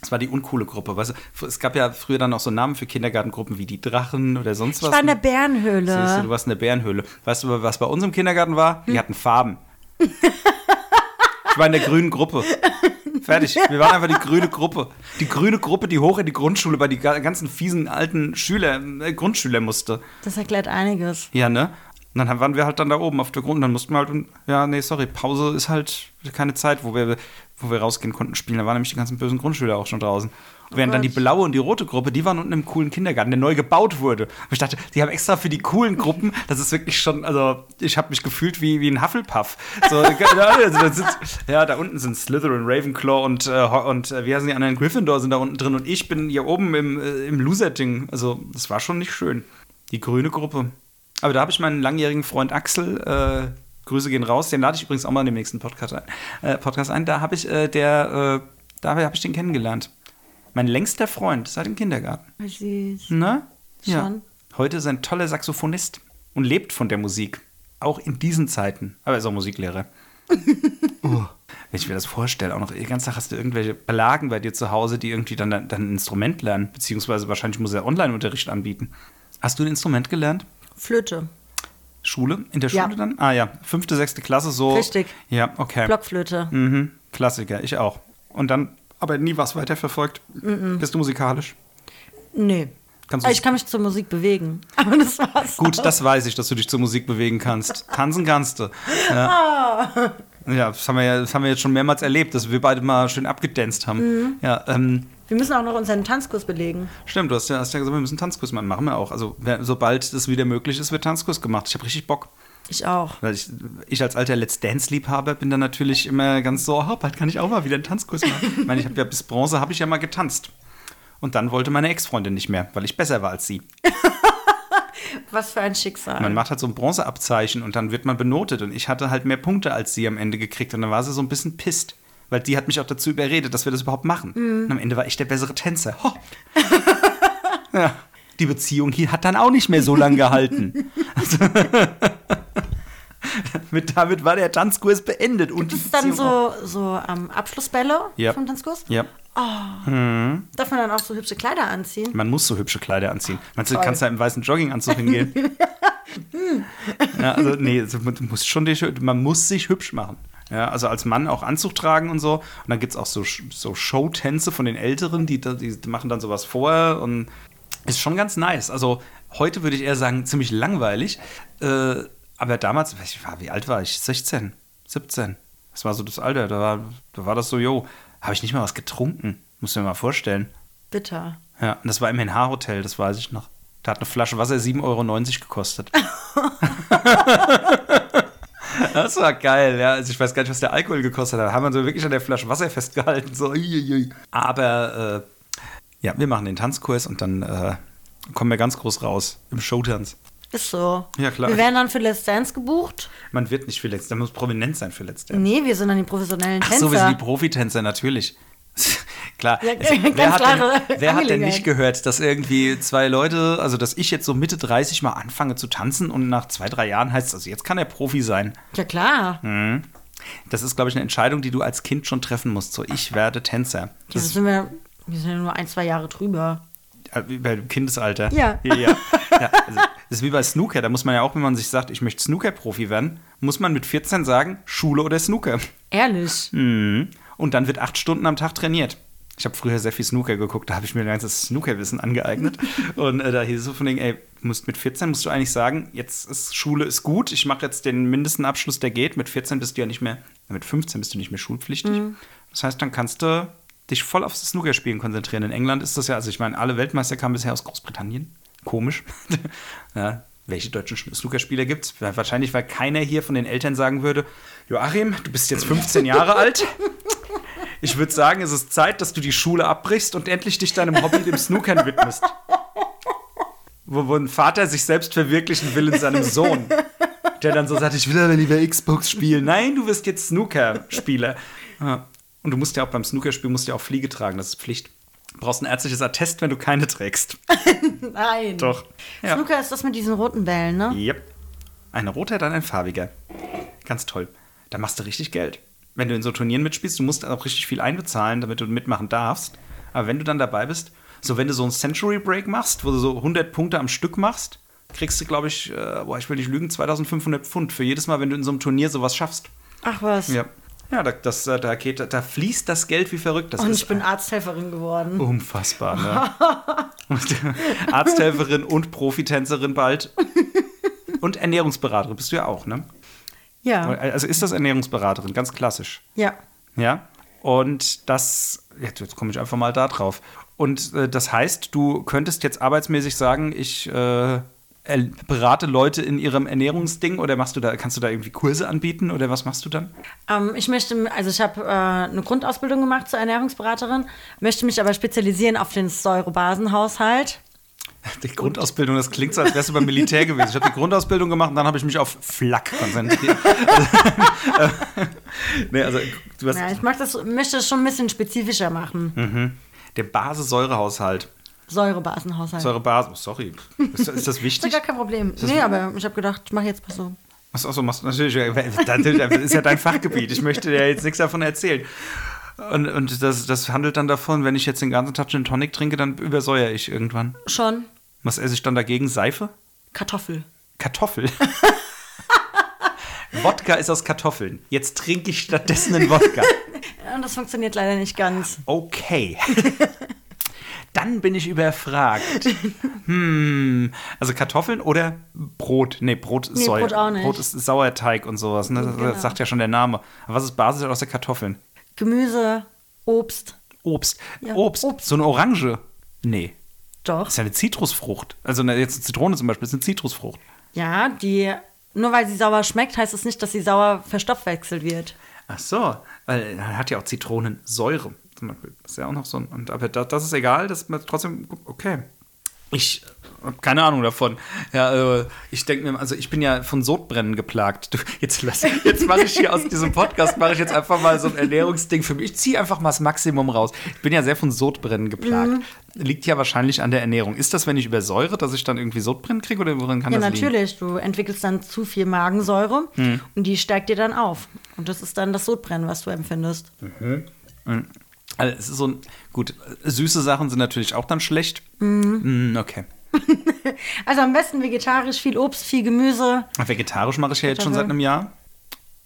Das war die uncoole Gruppe. Weißt du, es gab ja früher dann auch so Namen für Kindergartengruppen wie die Drachen oder sonst ich was. war in der Siehst du, Bärenhöhle. du warst in der Bärenhöhle. Weißt du, was bei uns im Kindergarten war? Die hatten Farben. Ich war in der grünen Gruppe. Fertig. Wir waren einfach die grüne Gruppe. Die grüne Gruppe, die hoch in die Grundschule bei die ga- ganzen fiesen alten Schüler, äh, Grundschüler musste. Das erklärt einiges. Ja, ne? Und dann waren wir halt dann da oben auf der Grund. Dann mussten wir halt, ja, nee, sorry, Pause ist halt keine Zeit, wo wir, wo wir rausgehen konnten spielen. Da waren nämlich die ganzen bösen Grundschüler auch schon draußen. Während dann die blaue und die rote Gruppe, die waren unten im coolen Kindergarten, der neu gebaut wurde. Und ich dachte, die haben extra für die coolen Gruppen, das ist wirklich schon, also ich habe mich gefühlt wie, wie ein Hufflepuff. So, also, da sitzt, ja, da unten sind Slytherin, Ravenclaw und, äh, und äh, wie heißen die anderen, Gryffindor sind da unten drin und ich bin hier oben im, äh, im Loser-Ding. Also das war schon nicht schön. Die grüne Gruppe. Aber da habe ich meinen langjährigen Freund Axel, äh, Grüße gehen raus, den lade ich übrigens auch mal in dem nächsten Podcast ein. Äh, Podcast ein. Da habe ich, äh, der, äh, da habe ich den kennengelernt. Mein längster Freund seit dem Kindergarten. Wie süß. Ne? Ja. Schon. Heute ist ein toller Saxophonist und lebt von der Musik. Auch in diesen Zeiten. Aber er ist auch Musiklehrer. oh. Wenn ich mir das vorstelle, auch noch die ganze Tag hast du irgendwelche Belagen bei dir zu Hause, die irgendwie dann, dann ein Instrument lernen, beziehungsweise wahrscheinlich muss er Online-Unterricht anbieten. Hast du ein Instrument gelernt? Flöte. Schule? In der Ja. Schule dann? Ah ja, fünfte, sechste Klasse so. Richtig. Ja, okay. Blockflöte. Mhm. Klassiker, ich auch. Und dann aber nie was weiterverfolgt. Bist du musikalisch? Nee. Kannst Aber Ich kann mich zur Musik bewegen. Aber das war's. Gut, das weiß ich, dass du dich zur Musik bewegen kannst. Tanzen kannst du. Ja, ja das, haben wir ja das haben wir jetzt schon mehrmals erlebt, dass wir beide mal schön abgedanzt haben. Ja, ähm, Wir müssen auch noch unseren Tanzkurs belegen. stimmt, du hast ja, hast ja gesagt, wir müssen Tanzkurs machen. Machen wir auch. Also, sobald das wieder möglich ist, wird Tanzkurs gemacht. Ich habe richtig Bock. Ich auch. Weil ich, ich als alter Let's Dance-Liebhaber bin dann natürlich immer ganz so, oh, bald kann ich auch mal wieder einen Tanzkurs machen. ich meine, ich habe ja bis Bronze habe ich ja mal getanzt. Und dann wollte meine Ex-Freundin nicht mehr, weil ich besser war als sie. Was für ein Schicksal. Man macht halt so ein Bronzeabzeichen und dann wird man benotet. Und ich hatte halt mehr Punkte als sie am Ende gekriegt. Und dann war sie so ein bisschen pisst. Weil die hat mich auch dazu überredet, dass wir das überhaupt machen. Und am Ende war ich der bessere Tänzer. Ho. ja. Die Beziehung hier hat dann auch nicht mehr so lange gehalten. Also, mit, damit war der Tanzkurs beendet. Und Gibt die es dann so, so ähm, Abschlussbälle Ja. vom Tanzkurs? Ja, Darf man dann auch so hübsche Kleider anziehen? man muss so hübsche Kleider anziehen. Meinst du, kannst da im weißen Jogginganzug hingehen? ja, also, nee, also, man muss schon die, man muss sich hübsch machen. Ja, also als Mann auch Anzug tragen und so. Und dann gibt es auch so, so Showtänze von den Älteren, die, die machen dann sowas vor und ist schon ganz nice. Also heute würde ich eher sagen, ziemlich langweilig. Äh, aber damals, ich war, wie alt war ich? 16, 17. Das war so das Alter. Da war, da war das so, jo, habe ich nicht mal was getrunken. Muss mir mal vorstellen. Bitter. Ja, und das war im NH-Hotel, das weiß ich noch. Da hat eine Flasche Wasser 7,90 Euro gekostet. das war geil, ja. Also ich weiß gar nicht, was der Alkohol gekostet hat. Da haben wir so wirklich an der Flasche Wasser festgehalten. So. Aber äh, ja, wir machen den Tanzkurs und dann äh, kommen wir ganz groß raus im Showtanz. Ist so. Ja, klar. Wir werden dann für Let's Dance gebucht. Man wird nicht für Let's Dance, man muss prominent sein für Let's Dance. Nee, wir sind dann die professionellen Ach Tänzer. so, wir sind die Profitänzer, natürlich. Klar. Ja, Es- wer, hat denn, wer hat denn nicht gehört, dass irgendwie zwei Leute, also dass ich jetzt so Mitte 30 mal anfange zu tanzen und nach zwei, drei Jahren heißt es, also jetzt kann er Profi sein. ja, klar. Hm. Das ist, glaube ich, eine Entscheidung, die du als Kind schon treffen musst. So, ich werde Tänzer. Ja, Das ist sind wir, wir sind ja nur ein, zwei Jahre drüber. beim Kindesalter. Ja. ja, ja. ja also, das ist wie bei Snooker. Da muss man ja auch, wenn man sich sagt, ich möchte Snooker-Profi werden, muss man mit 14 sagen, Schule oder Snooker. Ehrlich. Mhm. Und dann wird acht Stunden am Tag trainiert. Ich habe früher sehr viel Snooker geguckt, da habe ich mir ein ganzes Snookerwissen angeeignet. Und äh, da hieß es so von denen, ey, musst mit 14 musst du eigentlich sagen, jetzt ist Schule ist gut, ich mache jetzt den mindesten Abschluss, der geht. Mit 14 bist du ja nicht mehr, mit 15 bist du nicht mehr schulpflichtig. Das heißt, dann kannst du dich voll aufs Snookerspielen konzentrieren. In England ist das ja, also ich meine, alle Weltmeister kamen bisher aus Großbritannien. Komisch. ja, welche deutschen Snookerspieler gibt es? Wahrscheinlich, weil keiner hier von den Eltern sagen würde, Joachim, du bist jetzt 15 Jahre alt. Ich würde sagen, es ist Zeit, dass du die Schule abbrichst und endlich dich deinem Hobby, dem Snookern, widmest. Wo, wo ein Vater sich selbst verwirklichen will in seinem Sohn. Der dann so sagt, ich will aber lieber Xbox spielen. Nein, du wirst jetzt Snooker-Spieler. Und du musst ja auch beim Snookerspiel musst ja auch Fliege tragen, das ist Pflicht. Du brauchst ein ärztliches Attest, wenn du keine trägst. Nein. Doch. Ja. Snooker ist das mit diesen roten Bällen, ne? Yep. Ein roter, dann ein farbiger. Ganz toll. Da machst du richtig Geld. Wenn du in so Turnieren mitspielst, du musst auch richtig viel einbezahlen, damit du mitmachen darfst. Aber wenn du dann dabei bist, so wenn du so einen Century Break machst, wo du so 100 Punkte am Stück machst, kriegst du, glaube ich, äh, boah, ich will nicht lügen, 2500 Pfund für jedes Mal, wenn du in so einem Turnier sowas schaffst. Ach was. Ja. Ja, da, das, äh, da, geht, da fließt das Geld wie verrückt. Das Und ich bin Arzthelferin geworden. Unfassbar, ne? Äh, Arzthelferin und Profitänzerin bald. Und Ernährungsberaterin bist du ja auch, ne? Ja. Also ist das Ernährungsberaterin, ganz klassisch. Ja. Ja. Und das, jetzt, jetzt komme ich einfach mal da drauf. Und äh, das heißt, du könntest jetzt arbeitsmäßig sagen, ich äh, er- berate Leute in ihrem Ernährungsding oder machst du da, kannst du da irgendwie Kurse anbieten oder was machst du dann? Ähm, ich möchte, also ich habe äh, eine Grundausbildung gemacht zur Ernährungsberaterin, möchte mich aber spezialisieren auf den Säurebasenhaushalt. Die Grundausbildung, das klingt so, als wärst du beim Militär gewesen. Ich habe die Grundausbildung gemacht und dann habe ich mich auf Flak konzentriert. nee, also du hast Ja, ich mag das, möchte das schon ein bisschen spezifischer machen. der Basesäurehaushalt. Säurebasenhaushalt. Säurebase, oh, sorry. Ist, ist das ist ja wichtig? gar kein Problem. Nee, aber ich habe gedacht, ich mache jetzt mal so. Achso, so machst du natürlich. Das ist ja dein Fachgebiet. Ich möchte dir jetzt nichts davon erzählen. Und, und das, das handelt dann davon, wenn ich jetzt den ganzen Tag Gin Tonic trinke, dann übersäuere ich irgendwann. Schon. Was esse ich dann dagegen? Seife? Kartoffel. Kartoffel. Wodka ist aus Kartoffeln. Jetzt trinke ich stattdessen einen Wodka. Ja, das funktioniert leider nicht ganz. Okay. Dann bin ich überfragt. Hm, also Kartoffeln oder Brot? Nee, Brot ist Nee, Säure. Brot auch nicht. Brot ist Sauerteig und sowas. Ne? Das, Genau. das sagt ja schon der Name. Was ist Basis außer Kartoffeln? Gemüse, Obst. Obst. Ja, Obst. Obst. So eine Orange. Nee. Doch. Das ist ja eine Zitrusfrucht. Also eine, jetzt eine Zitrone zum Beispiel ist eine Zitrusfrucht. Ja, die. Nur weil sie sauer schmeckt, heißt es nicht, dass sie sauer verstoffwechselt wird. Ach so, weil er hat ja auch Zitronensäure zum Beispiel. Das ist ja auch noch so ein. Und, aber das, das ist egal, das ist trotzdem okay. Ich habe keine Ahnung davon. Ja, also ich denke mir, also ich bin ja von Sodbrennen geplagt. Du, jetzt lass, jetzt mache ich hier aus diesem Podcast mache ich jetzt einfach mal so ein Ernährungsding für mich. Ich ziehe einfach mal das Maximum raus. Ich bin ja sehr von Sodbrennen geplagt. Mhm. Liegt ja wahrscheinlich an der Ernährung. Ist das, wenn ich übersäure, dass ich dann irgendwie Sodbrennen kriege oder worin kann Ja, das liegen? Hm. natürlich. Du entwickelst dann zu viel Magensäure und die steigt dir dann auf. Und das ist dann das Sodbrennen, was du empfindest. Also es ist so ein, gut, süße Sachen sind natürlich auch dann schlecht. Mm, okay. Also am besten vegetarisch, viel Obst, viel Gemüse. Vegetarisch mache ich ja jetzt schon seit einem Jahr.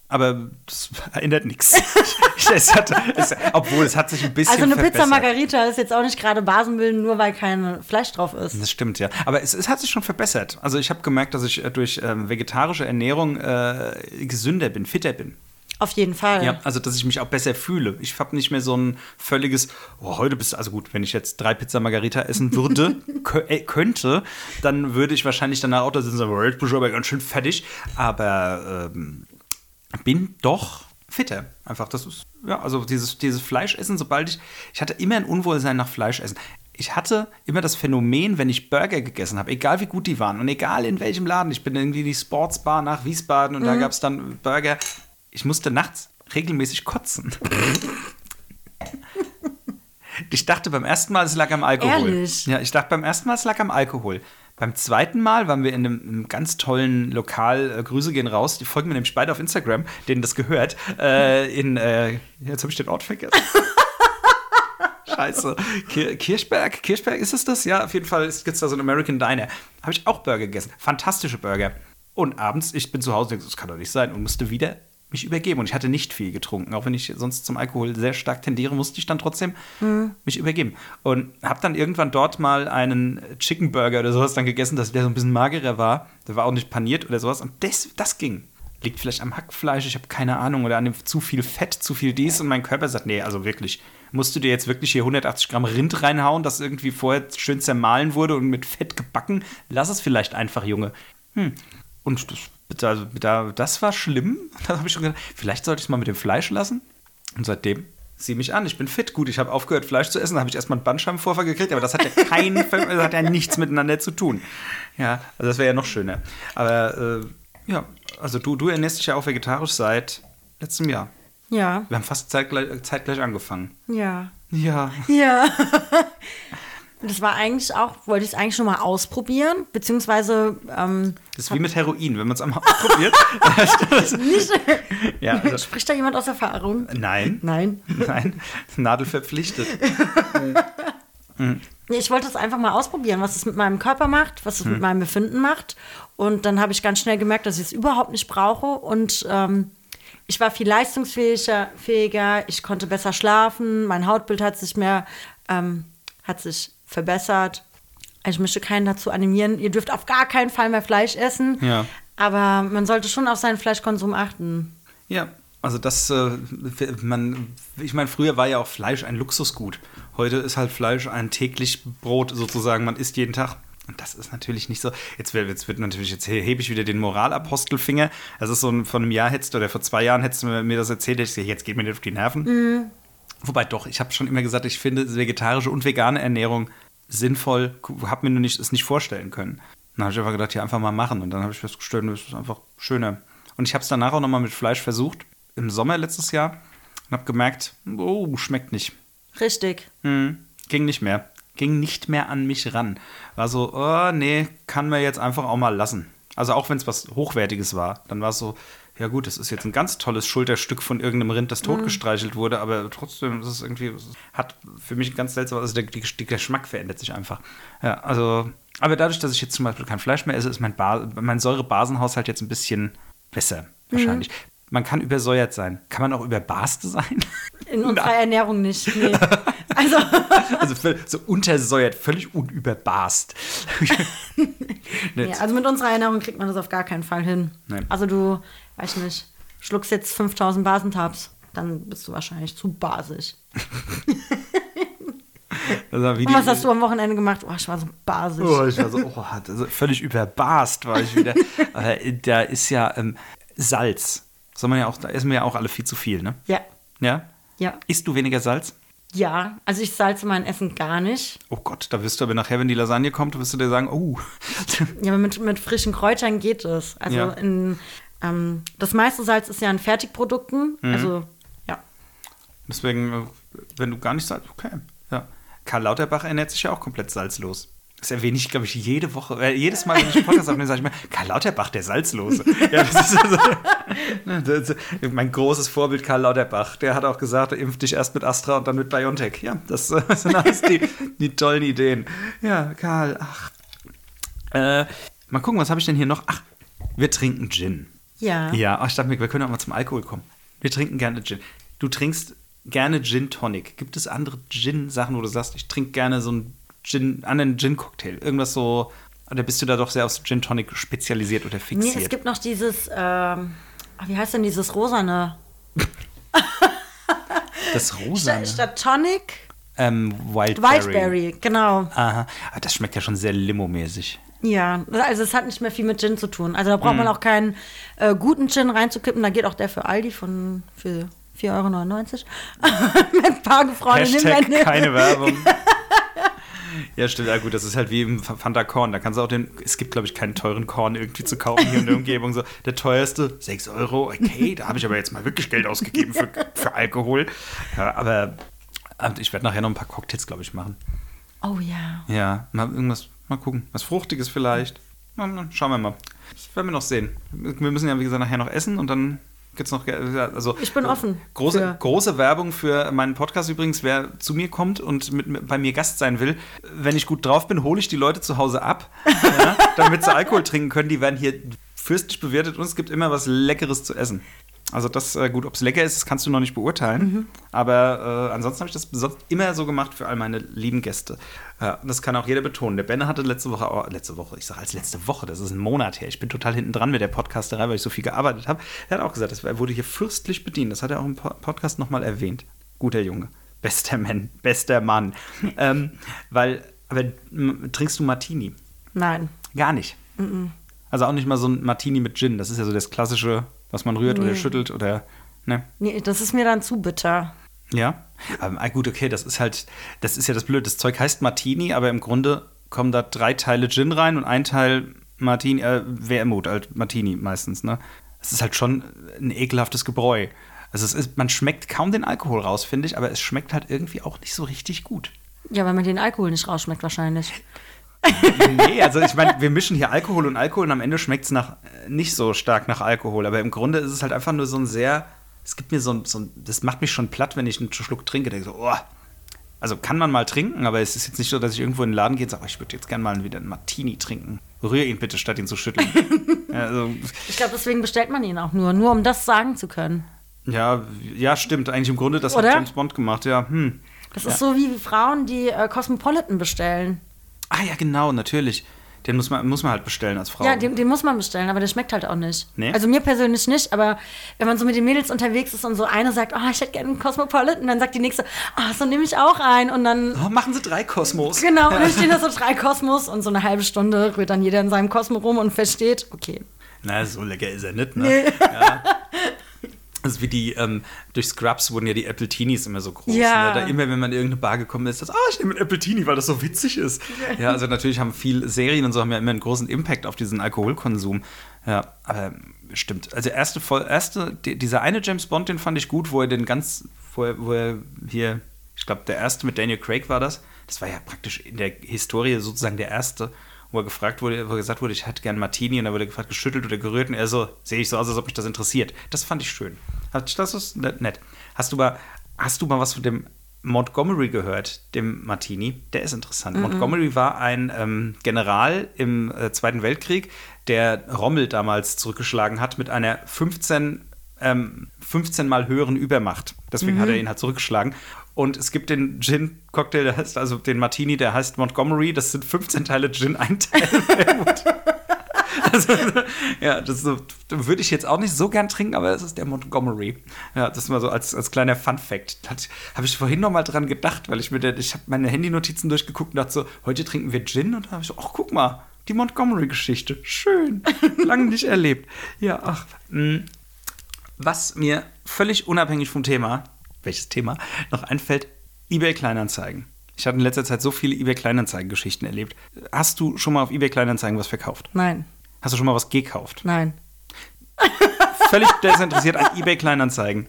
Aber das ändert nichts. es hat, es, obwohl es hat sich ein bisschen Also eine Pizza verbessert. Margarita ist jetzt auch nicht gerade Basenbilden, nur weil kein Fleisch drauf ist. Das stimmt, ja. Aber es, es hat sich schon verbessert. Also ich habe gemerkt, dass ich äh, durch ähm, vegetarische Ernährung äh, gesünder bin, fitter bin. Auf jeden Fall. Ja, also dass ich mich auch besser fühle. Ich habe nicht mehr so ein völliges, oh, heute bist du, also gut, wenn ich jetzt drei Pizza Margarita essen würde, äh, könnte, dann würde ich wahrscheinlich danach auch da sitzen und sagen, oh, jetzt bin ich aber ganz schön fertig. Aber ähm, bin doch fitter. Einfach, das ist, ja, also dieses, dieses Fleischessen, sobald ich, ich hatte immer ein Unwohlsein nach Fleischessen. Ich hatte immer das Phänomen, wenn ich Burger gegessen habe, egal wie gut die waren und egal in welchem Laden, ich bin irgendwie in die Sportsbar nach Wiesbaden und da gab es dann Burger, ich musste nachts regelmäßig kotzen. Ich dachte beim ersten Mal, es lag am Alkohol. Ehrlich? Ja, ich dachte beim ersten Mal, es lag am Alkohol. Beim zweiten Mal waren wir in einem, einem ganz tollen Lokal, äh, Grüße gehen raus, die folgen mir nämlich beide auf Instagram, denen das gehört, äh, in, äh, jetzt habe ich den Ort vergessen. Scheiße. Kir Kirchberg? Kirchberg ist es das? Ja, auf jeden Fall gibt es da so einen American Diner. Habe ich auch Burger gegessen. Fantastische Burger. Und abends, ich bin zu Hause das kann doch nicht sein. Und musste wieder mich übergeben. Und ich hatte nicht viel getrunken. Auch wenn ich sonst zum Alkohol sehr stark tendiere, musste ich dann trotzdem mich übergeben. Und habe dann irgendwann dort mal einen Chicken Burger oder sowas dann gegessen, dass der so ein bisschen magerer war. Der war auch nicht paniert oder sowas. Und das, das ging. Liegt vielleicht am Hackfleisch, ich habe keine Ahnung, oder an dem zu viel Fett, zu viel dies. Und mein Körper sagt, nee, also wirklich, musst du dir jetzt wirklich hier 180 Gramm Rind reinhauen, das irgendwie vorher schön zermahlen wurde und mit Fett gebacken? Lass es vielleicht einfach, Junge. Hm. Und das, da, da, das war schlimm. Da habe ich schon gedacht, vielleicht sollte ich es mal mit dem Fleisch lassen. Und seitdem, sieh mich an, ich bin fit. Gut, ich habe aufgehört, Fleisch zu essen, da habe ich erstmal einen Bandscheibenvorfall gekriegt, aber das hat ja kein, das hat ja nichts miteinander zu tun. Ja, also das wäre ja noch schöner. Aber äh, ja, also du, du ernährst dich ja auch vegetarisch seit letztem Jahr. Ja. Wir haben fast zeitgleich, zeitgleich angefangen. Ja. Ja. Ja. Das war eigentlich auch, wollte ich es eigentlich schon mal ausprobieren, beziehungsweise ähm, Das ist wie mit Heroin, wenn man es einmal ausprobiert. nicht. ja, also, Spricht da jemand aus Erfahrung? nein. Nein. Nein, Nadel verpflichtet. Nee, Ich wollte es einfach mal ausprobieren, was es mit meinem Körper macht, was es Hm. mit meinem Befinden macht. Und dann habe ich ganz schnell gemerkt, dass ich es überhaupt nicht brauche. Und ähm, ich war viel leistungsfähiger, fähiger, ich konnte besser schlafen, mein Hautbild hat sich mehr, ähm, hat sich verbessert. Ich möchte keinen dazu animieren, ihr dürft auf gar keinen Fall mehr Fleisch essen. Ja. Aber man sollte schon auf seinen Fleischkonsum achten. Ja, also das, äh, man, ich meine, früher war ja auch Fleisch ein Luxusgut. Heute ist halt Fleisch ein täglich Brot sozusagen. Man isst jeden Tag. Und das ist natürlich nicht so. Jetzt wird, jetzt wird natürlich, jetzt hebe ich wieder den Moralapostelfinger. Das ist so ein, vor einem Jahr hättest du, oder vor zwei Jahren hättest du mir das erzählt, hätte ich gesagt, jetzt geht mir nicht auf die Nerven. Wobei doch, ich habe schon immer gesagt, ich finde vegetarische und vegane Ernährung sinnvoll, habe mir nur nicht, es nicht vorstellen können. Dann habe ich einfach gedacht, ja, einfach mal machen. Und dann habe ich festgestellt, das ist einfach schöner. Und ich habe es danach auch nochmal mit Fleisch versucht, im Sommer letztes Jahr, und habe gemerkt, oh, schmeckt nicht. Richtig. Hm, ging nicht mehr. Ging nicht mehr an mich ran. War so, oh, nee, kann man jetzt einfach auch mal lassen. Also auch wenn es was Hochwertiges war, dann war es so, ja gut, das ist jetzt ein ganz tolles Schulterstück von irgendeinem Rind, das totgestreichelt wurde, aber trotzdem ist es irgendwie, hat für mich ein ganz seltsam, also der, der, Geschmack verändert sich einfach. Ja, also, aber dadurch, dass ich jetzt zum Beispiel kein Fleisch mehr esse, ist mein, ba mein Säurebasenhaushalt jetzt ein bisschen besser, wahrscheinlich. Man kann übersäuert sein. Kann man auch überbarst sein? In unserer Ernährung nicht, nee. Also, Also so untersäuert, völlig unüberbarst. nee, also mit unserer Ernährung kriegt man das auf gar keinen Fall hin. Nein. Also du, weiß nicht, schluckst jetzt 5000 Basentabs, dann bist du wahrscheinlich zu basig. Und was hast du am Wochenende gemacht? Oh, ich war so basig. Oh, ich war so, oh, also völlig überbarst war ich wieder. Aber da ist ja ähm, Salz. Soll man ja auch, da essen wir ja auch alle viel zu viel, ne? Ja, Ja? ja, Isst du weniger Salz? ja. Also ich salze mein Essen gar nicht. Oh Gott, da wirst du aber nachher, wenn die Lasagne kommt, wirst du dir sagen, oh. Ja, aber mit, mit frischen Kräutern geht es. Also Ja. in, ähm, das meiste Salz ist ja in Fertigprodukten. Mhm. Also ja. Deswegen, äh, wenn du gar nicht Salz, okay. Ja. Karl Lauterbach ernährt sich ja auch komplett salzlos. Das erwähne ich, glaube ich, jede Woche. Äh, jedes Mal, wenn ich einen Podcast aufnehme, sage ich mir, Karl Lauterbach, der Salzlose. ja, das ist also, das ist mein großes Vorbild, Karl Lauterbach. Der hat auch gesagt, impf dich erst mit Astra und dann mit BioNTech. Ja, das sind alles die, die tollen Ideen. Ja, Karl, ach. Äh, mal gucken, was habe ich denn hier noch? Ach, wir trinken Gin. Ja. Ja, ach, ich dachte mir, wir können auch mal zum Alkohol kommen. Wir trinken gerne Gin. Du trinkst gerne Gin Tonic. Gibt es andere Gin-Sachen, wo du sagst, ich trinke gerne so einen Gin, anderen Gin-Cocktail? Irgendwas so. Oder bist du da doch sehr aufs Gin Tonic spezialisiert oder Nee, fixiert? es gibt noch dieses, ähm, wie heißt denn dieses rosane? das Rosa. Statt, statt Tonic, Ähm, Wildberry. Wildberry, genau. Aha. Aber das schmeckt ja schon sehr limo-mäßig. Ja, also es hat nicht mehr viel mit Gin zu tun. Also da braucht Mhm. man auch keinen äh, guten Gin reinzukippen. Da geht auch der für Aldi von für 4,99 Euro. mit ein paar gefrorenen keine Werbung. Ja, stimmt. Ja, gut, das ist halt wie im Fanta Korn. Da kannst du auch den. Es gibt, glaube ich, keinen teuren Korn irgendwie zu kaufen hier in der Umgebung. So, der teuerste, 6 Euro. Okay, da habe ich aber jetzt mal wirklich Geld ausgegeben für, für Alkohol. Ja, aber aber ich werde nachher noch ein paar Cocktails, glaube ich, machen. Oh ja. Ja, mal irgendwas, mal gucken. Was Fruchtiges vielleicht. Schauen wir mal. Das werden wir noch sehen. Wir müssen ja, wie gesagt, nachher noch essen und dann gibt es noch. Also, Ich bin offen Große, für- große Werbung für meinen Podcast übrigens. Wer zu mir kommt und mit, bei mir Gast sein will, wenn ich gut drauf bin, hole ich die Leute zu Hause ab, ja, damit sie Alkohol trinken können. Die werden hier fürstlich bewertet und es gibt immer was Leckeres zu essen. Also das, äh, gut, ob es lecker ist, das kannst du noch nicht beurteilen. Aber äh, ansonsten habe ich das immer so gemacht für all meine lieben Gäste. Und das kann auch jeder betonen. Der Benne hatte letzte Woche, auch, letzte Woche, ich sage als letzte Woche, das ist ein Monat her. Ich bin total hinten dran mit der Podcasterei, weil ich so viel gearbeitet habe. Er hat auch gesagt, das wurde hier fürstlich bedient. Das hat er auch im Po- Podcast nochmal erwähnt. Guter Junge. Bester Mann. Bester Mann. ähm, weil, aber trinkst du Martini? Nein. Gar nicht. Also auch nicht mal so ein Martini mit Gin. Das ist ja so das klassische, was man rührt oder Nee. schüttelt oder. Ne? Nee, das ist mir dann zu bitter. Ja. Aber ah, gut, okay, das ist halt, das ist ja das Blöde. Das Zeug heißt Martini, aber im Grunde kommen da drei Teile Gin rein und ein Teil Martini, äh, Wermut, halt Martini meistens, ne? Es ist halt schon ein ekelhaftes Gebräu. Also es ist, man schmeckt kaum den Alkohol raus, finde ich, aber es schmeckt halt irgendwie auch nicht so richtig gut. Ja, weil man den Alkohol nicht rausschmeckt wahrscheinlich. Nee, also ich meine, wir mischen hier Alkohol und Alkohol und am Ende schmeckt es nach, äh, nicht so stark nach Alkohol. Aber im Grunde ist es halt einfach nur so ein sehr, es gibt mir so ein, so ein das macht mich schon platt, wenn ich einen Schluck trinke. Denke so, oh. Also kann man mal trinken, aber es ist jetzt nicht so, dass ich irgendwo in den Laden gehe und sage, oh, ich würde jetzt gerne mal wieder einen Martini trinken. Rühr ihn bitte, statt ihn zu schütteln. ja, also, Ich glaube, deswegen bestellt man ihn auch nur, nur um das sagen zu können. ja, ja, stimmt. Eigentlich im Grunde, das Oder? hat James Bond gemacht, ja. Hm. Das ist so wie Frauen, die äh, Cosmopolitan bestellen. Ah ja, genau, natürlich. Den muss man, muss man halt bestellen als Frau. Ja, den, den muss man bestellen, aber der schmeckt halt auch nicht. Nee? Also mir persönlich nicht, aber wenn man so mit den Mädels unterwegs ist und so eine sagt, oh, ich hätte gerne einen Cosmopolitan, dann sagt die nächste, ah, so nehme ich auch ein. Und dann, oh, machen Sie drei Kosmos. genau, und dann stehen da so drei Kosmos und so eine halbe Stunde rührt dann jeder in seinem Kosmo rum und versteht, okay. Na, so lecker ist er nicht, ne? Ja. Also wie die, ähm, durch Scrubs wurden ja die Apple-Teenies immer so groß. Ja. Ne? Da immer, wenn man in irgendeine Bar gekommen ist, das, ah, ich nehme einen Apple-Teenie, weil das so witzig ist. Ja, also natürlich haben viele Serien und so haben ja immer einen großen Impact auf diesen Alkoholkonsum. Ja, aber stimmt. Also erste, Voll- erste die, dieser eine James Bond, den fand ich gut, wo er den ganz, wo er, wo er hier, ich glaube, der erste mit Daniel Craig war das. Das war ja praktisch in der Historie sozusagen der erste, wo er gefragt wurde, wo gesagt wurde, ich hätte gern Martini und da wurde gefragt, geschüttelt oder gerührt und er so, sehe ich so aus, als ob mich das interessiert. Das fand ich schön. Das ist nett. Hast du mal, hast du mal was von dem Montgomery gehört, dem Martini? Der ist interessant. -mm. Montgomery war ein ähm, General im äh, Zweiten Weltkrieg, der Rommel damals zurückgeschlagen hat mit einer 15 ähm, 15 mal höheren Übermacht. Deswegen mhm. hat er ihn halt zurückgeschlagen. Und es gibt den Gin-Cocktail, der heißt, also den Martini, der heißt Montgomery. Das sind 15 Teile Gin, ein Teil also, ja, das so, würde ich jetzt auch nicht so gern trinken, aber es ist der Montgomery. Ja, das mal so als, als kleiner Fun-Fact. Habe ich vorhin noch mal dran gedacht, weil ich mir, der, ich habe meine Handynotizen durchgeguckt und dachte so, heute trinken wir Gin und da habe ich so, ach guck mal, die Montgomery-Geschichte, schön, lange nicht erlebt. Ja, ach. Mm. was mir völlig unabhängig vom Thema welches Thema, noch einfällt, eBay Kleinanzeigen. Ich habe in letzter Zeit so viele eBay Kleinanzeigen-Geschichten erlebt. Hast du schon mal auf eBay Kleinanzeigen was verkauft? Nein. Hast du schon mal was gekauft? Nein. Völlig desinteressiert an eBay Kleinanzeigen.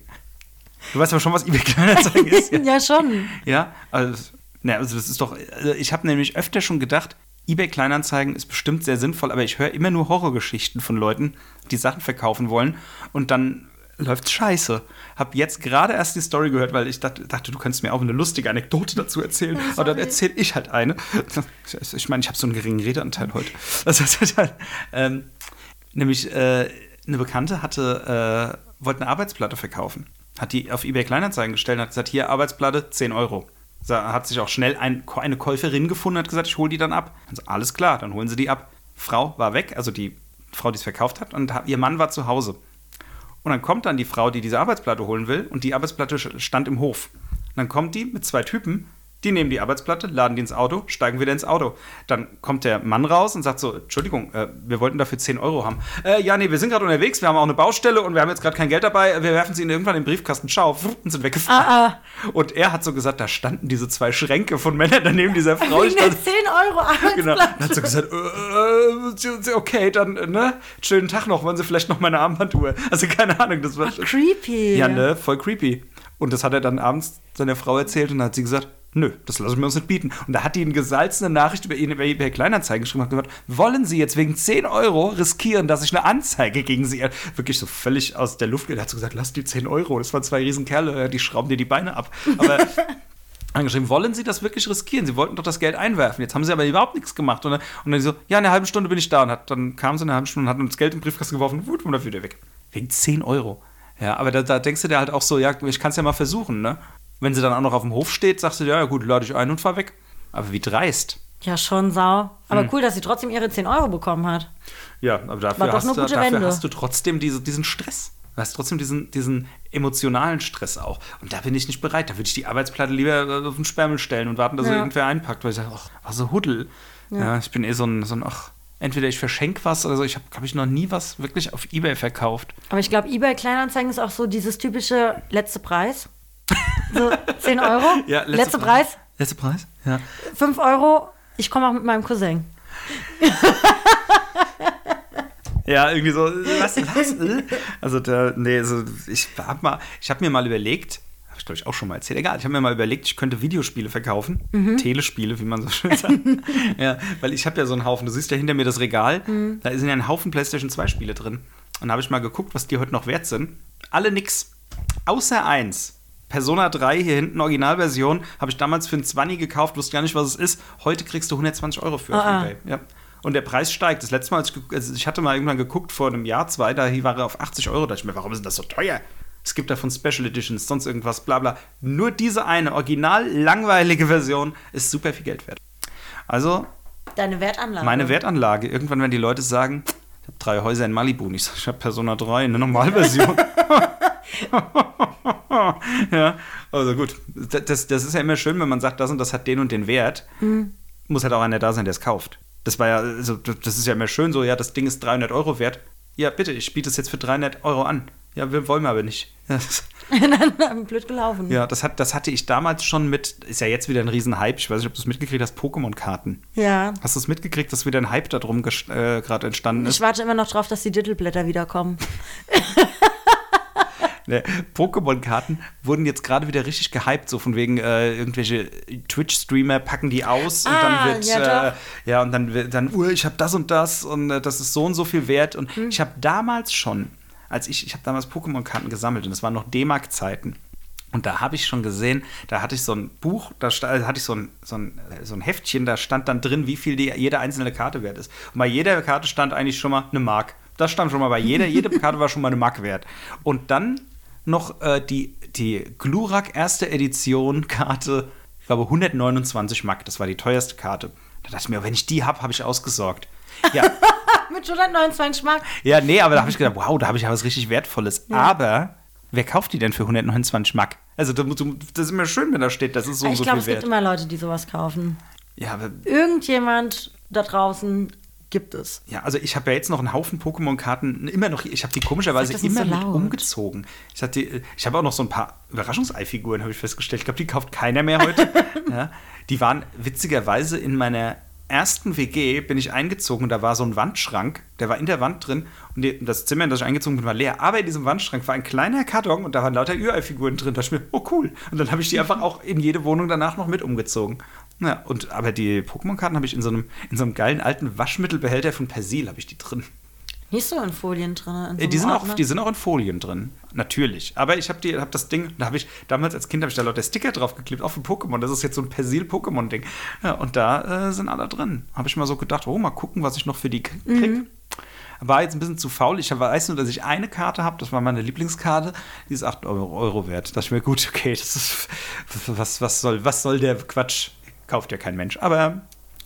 Du weißt aber schon, was eBay Kleinanzeigen ist. Ja, ja schon. Ja, also, na, also das ist doch. Also ich habe nämlich öfter schon gedacht, eBay Kleinanzeigen ist bestimmt sehr sinnvoll, aber ich höre immer nur Horrorgeschichten von Leuten, die Sachen verkaufen wollen und dann läuft scheiße. Hab jetzt gerade erst die Story gehört, weil ich dachte, dachte, du könntest mir auch eine lustige Anekdote dazu erzählen. Oh, Aber dann erzähle ich halt eine. Ich meine, ich habe so einen geringen Redeanteil heute. Also, ähm, nämlich äh, eine Bekannte hatte, äh, wollte eine Arbeitsplatte verkaufen. Hat die auf eBay Kleinanzeigen gestellt und hat gesagt, hier Arbeitsplatte, 10 Euro. Da hat sich auch schnell ein, eine Käuferin gefunden und hat gesagt, ich hole die dann ab. Also alles klar, dann holen sie die ab. Frau war weg, also die Frau, die es verkauft hat, und ihr Mann war zu Hause. Und dann kommt dann die Frau, die diese Arbeitsplatte holen will, und die Arbeitsplatte stand im Hof. Und dann kommt die mit zwei Typen die nehmen die Arbeitsplatte, laden die ins Auto, steigen wieder ins Auto. Dann kommt der Mann raus und sagt so: Entschuldigung, äh, wir wollten dafür 10 Euro haben. Äh, ja, nee, wir sind gerade unterwegs, wir haben auch eine Baustelle und wir haben jetzt gerade kein Geld dabei. Wir werfen sie irgendwann in den Briefkasten. Ciao, und sind weggefahren. Ah, ah. Und er hat so gesagt: Da standen diese zwei Schränke von Männern daneben dieser Frau. Wegen stand, 10 Euro Arbeitsplatte. Genau. Dann hat so gesagt: äh, äh, Okay, dann, ne? Schönen Tag noch, wollen Sie vielleicht noch meine Armbanduhr? Also keine Ahnung, das war. Ach, creepy. Ja, ne? Voll creepy. Und das hat er dann abends seiner Frau erzählt und hat sie gesagt: Nö, das lassen wir uns nicht bieten. Und da hat die eine gesalzene Nachricht über eBay Kleinanzeigen geschrieben und gesagt, wollen Sie jetzt wegen 10 Euro riskieren, dass ich eine Anzeige gegen Sie wirklich so völlig aus der Luft geht. Er hat so gesagt, lass die 10 Euro. Das waren zwei Riesenkerle, die schrauben dir die Beine ab. Aber angeschrieben, wollen Sie das wirklich riskieren? Sie wollten doch das Geld einwerfen. Jetzt haben Sie aber überhaupt nichts gemacht. Und dann, und dann so, ja, in einer halben Stunde bin ich da. Und hat, dann kam sie in einer halben Stunde und hat uns Geld im Briefkasten geworfen und dann wieder weg. Wegen 10 Euro. Ja, aber da, da denkst du dir halt auch so, ja, ich kann es ja mal versuchen, ne? Wenn sie dann auch noch auf dem Hof steht, sagst du, ja, gut, lade ich ein und fahr weg. Aber wie dreist. Ja, schon sau. Aber hm. cool, dass sie trotzdem ihre 10 Euro bekommen hat. Ja, aber dafür, hast, du, dafür hast du trotzdem diese, diesen Stress. Du hast trotzdem diesen, diesen emotionalen Stress auch. Und da bin ich nicht bereit. Da würde ich die Arbeitsplatte lieber auf den Sperrmüll stellen und warten, dass ja. irgendwer einpackt, weil ich sage, ach, was so Huddel. Ja. ja. ich bin eh so ein, so ein ach, entweder ich verschenke was oder so. Ich habe, glaube ich, noch nie was wirklich auf Ebay verkauft. Aber ich glaube, Ebay Kleinanzeigen ist auch so dieses typische letzte Preis. So 10 Euro. Ja, letzte, letzte Preis. Preis. Letzte Preis, ja. 5 Euro. Ich komme auch mit meinem Cousin. ja, irgendwie so, was, was? Also, da, nee, also ich habe hab mir mal überlegt, habe ich glaube ich auch schon mal erzählt, egal, ich habe mir mal überlegt, ich könnte Videospiele verkaufen, mhm. Telespiele, wie man so schön sagt. ja, weil ich habe ja so einen Haufen, du siehst ja hinter mir das Regal, mhm. da sind ja ein Haufen PlayStation 2 Spiele drin. Und da habe ich mal geguckt, was die heute noch wert sind. Alle nix. Außer eins. Persona 3 hier hinten, Originalversion, habe ich damals für ein 20 gekauft, wusste gar nicht, was es ist. Heute kriegst du 120 Euro für ah, auf eBay. Ja. Und der Preis steigt. Das letzte Mal, als ich, also ich hatte mal irgendwann geguckt, vor einem Jahr, zwei, da war er auf 80 Euro. Da dachte ich mir, warum ist das so teuer? Es gibt davon Special Editions, sonst irgendwas, bla bla. Nur diese eine original langweilige Version ist super viel Geld wert. Also. Deine Wertanlage. Meine Wertanlage. Irgendwann, wenn die Leute sagen, ich habe drei Häuser in Malibu. Und ich sage, ich habe Persona 3, eine Normalversion. ja, also gut. Das, das ist ja immer schön, wenn man sagt, das und das hat den und den Wert. Mhm. Muss halt auch einer da sein, der es kauft. Das war ja, also das ist ja immer schön so, ja, das Ding ist 300 Euro wert. Ja, bitte, ich biete es jetzt für 300 Euro an. Ja, wir wollen wir aber nicht. Blöd gelaufen. Ja, das, hat, das hatte ich damals schon mit, ist ja jetzt wieder ein Riesenhype. Ich weiß nicht, ob du es mitgekriegt hast, Pokémon-Karten. Ja. Hast du es mitgekriegt, dass wieder ein Hype darum äh, gerade entstanden ist? Ich warte immer noch drauf, dass die Dittelblätter wiederkommen. Ne, Pokémon-Karten wurden jetzt gerade wieder richtig gehypt, so von wegen äh, irgendwelche Twitch-Streamer packen die aus und Ah, dann wird ja, äh, ja und dann wird dann, uh, ich habe das und das und äh, das ist so und so viel wert und Hm. ich habe damals schon, als ich ich habe damals Pokémon-Karten gesammelt und das waren noch D-Mark-Zeiten. Und da habe ich schon gesehen, da hatte ich so ein Buch, da also hatte ich so ein, so, ein, so ein Heftchen, da stand dann drin, wie viel die, jede einzelne Karte wert ist. Und bei jeder Karte stand eigentlich schon mal eine Mark. Das stand schon mal bei jeder, jede Karte war schon mal eine Mark wert. Und dann noch äh, die, die Glurak erste Edition Karte, ich glaube 129 Mark, das war die teuerste Karte. Da dachte ich mir, wenn ich die habe, habe ich ausgesorgt. Ja, Mit 129 Mark. ja, nee, aber da habe ich gedacht, wow, da habe ich ja was richtig Wertvolles. Aber wer kauft die denn für 129 Mark? Also das ist immer schön, wenn da steht, das ist so ich so glaube, viel es gibt wert. immer Leute, die sowas kaufen. Ja, aber, Irgendjemand da draußen gibt es. ja, also ich habe ja jetzt noch einen Haufen Pokémon-Karten immer noch. Ich habe die komischerweise Sag immer so mit umgezogen. Ich, hatte, ich habe auch noch so ein paar Überraschungsei-Figuren, habe ich festgestellt. Ich glaube, die kauft keiner mehr heute. ja, die waren witzigerweise in meiner ersten WG bin ich eingezogen und da war so ein Wandschrank, der war in der Wand drin und die, das Zimmer, in das ich eingezogen bin, war leer. Aber in diesem Wandschrank war ein kleiner Karton und da waren lauter Ü-Ei-Figuren drin. Da dachte ich mir, oh cool. Und dann habe ich die einfach auch in jede Wohnung danach noch mit umgezogen. Ja, und aber die Pokémon-Karten habe ich in so einem in so einem geilen alten Waschmittelbehälter von Persil habe ich die drin. Nicht so in Folien drin. In so Äh, Die sind, auch, die sind auch in Folien drin, natürlich. Aber ich habe hab das Ding, da habe ich damals als Kind habe ich da lauter Sticker draufgeklebt, auch für Pokémon. Das ist jetzt so ein Persil-Pokémon-Ding. Ja, und da äh, sind alle drin. Habe ich mal so gedacht, oh, mal gucken, was ich noch für die k- krieg. Mhm. War jetzt ein bisschen zu faul. Ich weiß nur, dass ich eine Karte habe, das war meine Lieblingskarte, die ist 8 Euro, Euro wert. Da dachte ich mir, gut, okay, das ist. Was, was, soll, was soll der Quatsch? Kauft ja kein Mensch. Aber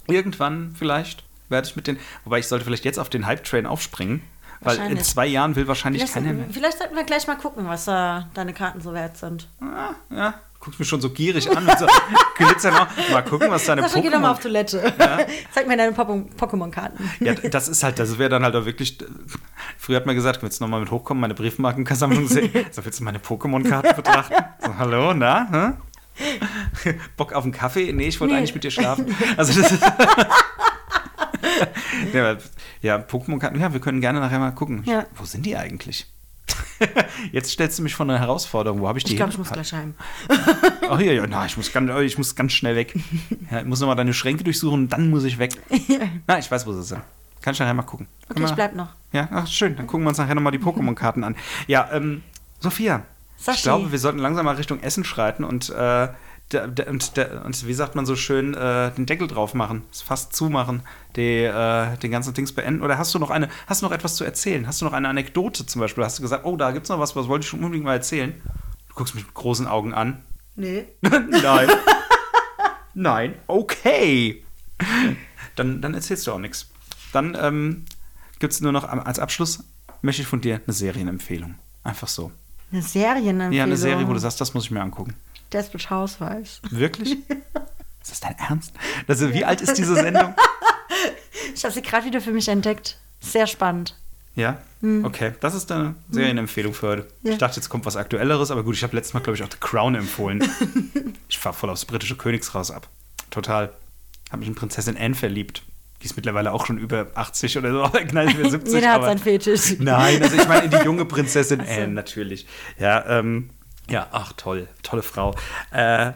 irgendwann vielleicht werde ich mit den. Wobei ich sollte vielleicht jetzt auf den Hype-Train aufspringen. Weil in zwei Jahren will wahrscheinlich Vielleicht, keiner mehr. vielleicht sollten wir gleich mal gucken, was äh, deine Karten so wert sind. Ah, ja, guckst mich schon so gierig an mit so Glitzern. Mal gucken, was deine Sascha, geh doch mal auf Pokémon. Toilette. Zeig mir deine Pokémon-Karten. Ja, das ist halt, das wäre dann halt auch wirklich. Früher hat man gesagt, willst du nochmal mit hochkommen, meine Briefmarkensammlung sehen? So, willst du meine Pokémon-Karten betrachten? So, hallo, na? Hä? Bock auf einen Kaffee? Nee, ich wollte Nee. eigentlich mit dir schlafen. Also das ist. ja, ja, Pokémon-Karten, ja, wir können gerne nachher mal gucken. Ja. Wo sind die eigentlich? Jetzt stellst du mich vor eine Herausforderung. Wo habe ich die Ich glaube, ich muss gleich heim. Ach ja, ja, na, ich muss ganz, ich muss ganz schnell weg. Ja, ich muss nochmal deine Schränke durchsuchen und dann muss ich weg. Na, ich weiß, wo sie sind. Kann ich nachher mal gucken. Okay, ich wir- bleib noch. Ja, ach, schön. Dann gucken wir uns nachher nochmal die Pokémon-Karten an. Ja, ähm, Sophia, Sashi. ich glaube, wir sollten langsam mal Richtung Essen schreiten und, äh, und, und wie sagt man so schön, äh, den Deckel drauf machen, Fass zumachen, die, äh, den ganzen Dings beenden. Oder hast du noch eine, hast du noch etwas zu erzählen? Hast du noch eine Anekdote zum Beispiel? Hast du gesagt, oh, da gibt's noch was, was wollte ich schon unbedingt mal erzählen? Du guckst mich mit großen Augen an. Nee. Nein. Nein. Okay. Dann, dann erzählst du auch nichts. Dann ähm, gibt es nur noch als Abschluss, möchte ich von dir eine Serienempfehlung. Einfach so. Eine Serienempfehlung. Ja, eine Serie, wo du sagst, das muss ich mir angucken. Desperate Housewives. Wirklich? Ist das dein Ernst? Also, wie alt ist diese Sendung? Ich habe sie gerade wieder für mich entdeckt. Sehr spannend. Ja? Okay, das ist deine Serienempfehlung für heute. Hm. Ja. Ich dachte, jetzt kommt was Aktuelleres, aber gut, ich habe letztes Mal, glaube ich, auch The Crown empfohlen. ich fahre voll aufs britische Königshaus ab. Total. Habe mich in Prinzessin Anne verliebt. Die ist mittlerweile auch schon über 80 oder so. Nein, über 70. Jeder hat aber- seinen Fetisch. Nein, also ich meine in die junge Prinzessin. Anne natürlich. Ja, ähm, ja, ach toll, tolle Frau. Äh,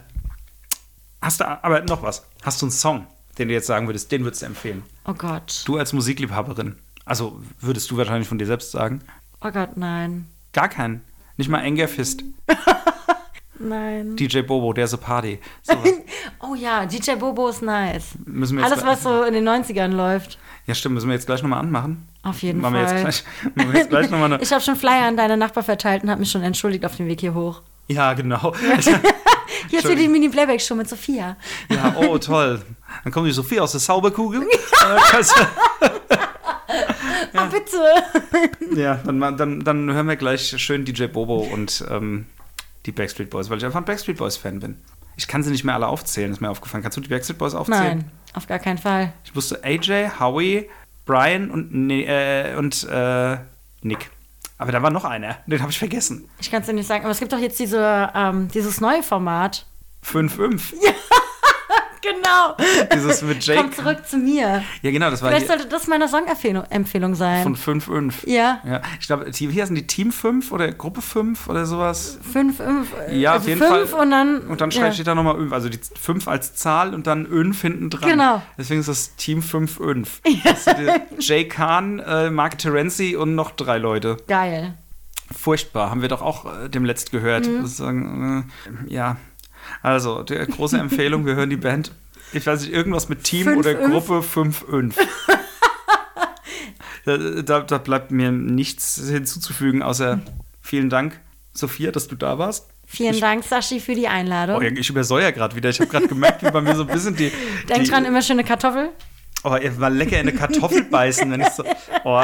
hast du aber noch was? Hast du einen Song, den du jetzt sagen würdest, den würdest du empfehlen? Oh Gott. Du als Musikliebhaberin. Also würdest du wahrscheinlich von dir selbst sagen? Oh Gott, nein. Gar keinen. Nicht mal Anger Fist. Nein. DJ Bobo, der so Party. Sowas. Oh ja, DJ Bobo ist nice. Müssen wir Alles, was so in den 90ern läuft. Ja, stimmt, müssen wir jetzt gleich nochmal anmachen? Auf jeden machen wir Fall. Jetzt gleich, machen wir jetzt gleich nochmal eine. Ich habe schon Flyer an deine Nachbar verteilt und habe mich schon entschuldigt auf dem Weg hier hoch. Ja, genau. Hier wieder die Mini-Playback-Show mit Sophia. Ja, oh, toll. Dann kommt die Sophie aus der Sauberkugel. Äh, kannst- Oh, bitte. ja, dann, dann, dann hören wir gleich schön DJ Bobo und ähm, die Backstreet Boys, weil ich einfach ein Backstreet Boys-Fan bin. Ich kann sie nicht mehr alle aufzählen, ist mir aufgefallen. Kannst du die Backstreet Boys aufzählen? Nein, auf gar keinen Fall. Ich wusste AJ, Howie, Brian und, Ni- äh, und äh, Nick. Aber da war noch einer, den habe ich vergessen. Ich kann es dir nicht sagen, aber es gibt doch jetzt diese, ähm, dieses neue Format. 5-5. genau. Dieses mit Jake. Komm zurück zu mir. Ja, genau, das war Vielleicht sollte das meine Songempfehlung Empfehlung sein. von 5-5. Ja. ja. Ich glaube, hier heißen die Team 5 oder Gruppe 5 oder sowas. fünf, fünf, Ja, also auf jeden fünf Fall. und dann. Und dann ja. steht da nochmal 5, also die 5 als Zahl und dann 5 hinten dran. Genau. Deswegen ist das Team 5-5. Das sind die Jay Kahn, äh, Mark Terenzi und noch drei Leute. Geil. Furchtbar, haben wir doch auch äh, dem letzt gehört. Mhm. Sozusagen, äh, ja, also, die große Empfehlung, wir hören die Band, ich weiß nicht, irgendwas mit Team Fünf, oder fünf. Gruppe 5-5. da, da, da bleibt mir nichts hinzuzufügen, außer vielen Dank, Sophia, dass du da warst. Vielen ich, Dank, Sashi, für die Einladung. Oh, ich übersäuer gerade wieder. Ich habe gerade gemerkt, wie bei mir so ein bisschen die. Denk die, dran, immer schöne Kartoffel. Oh, mal lecker in eine Kartoffel beißen, wenn ich so. Oh.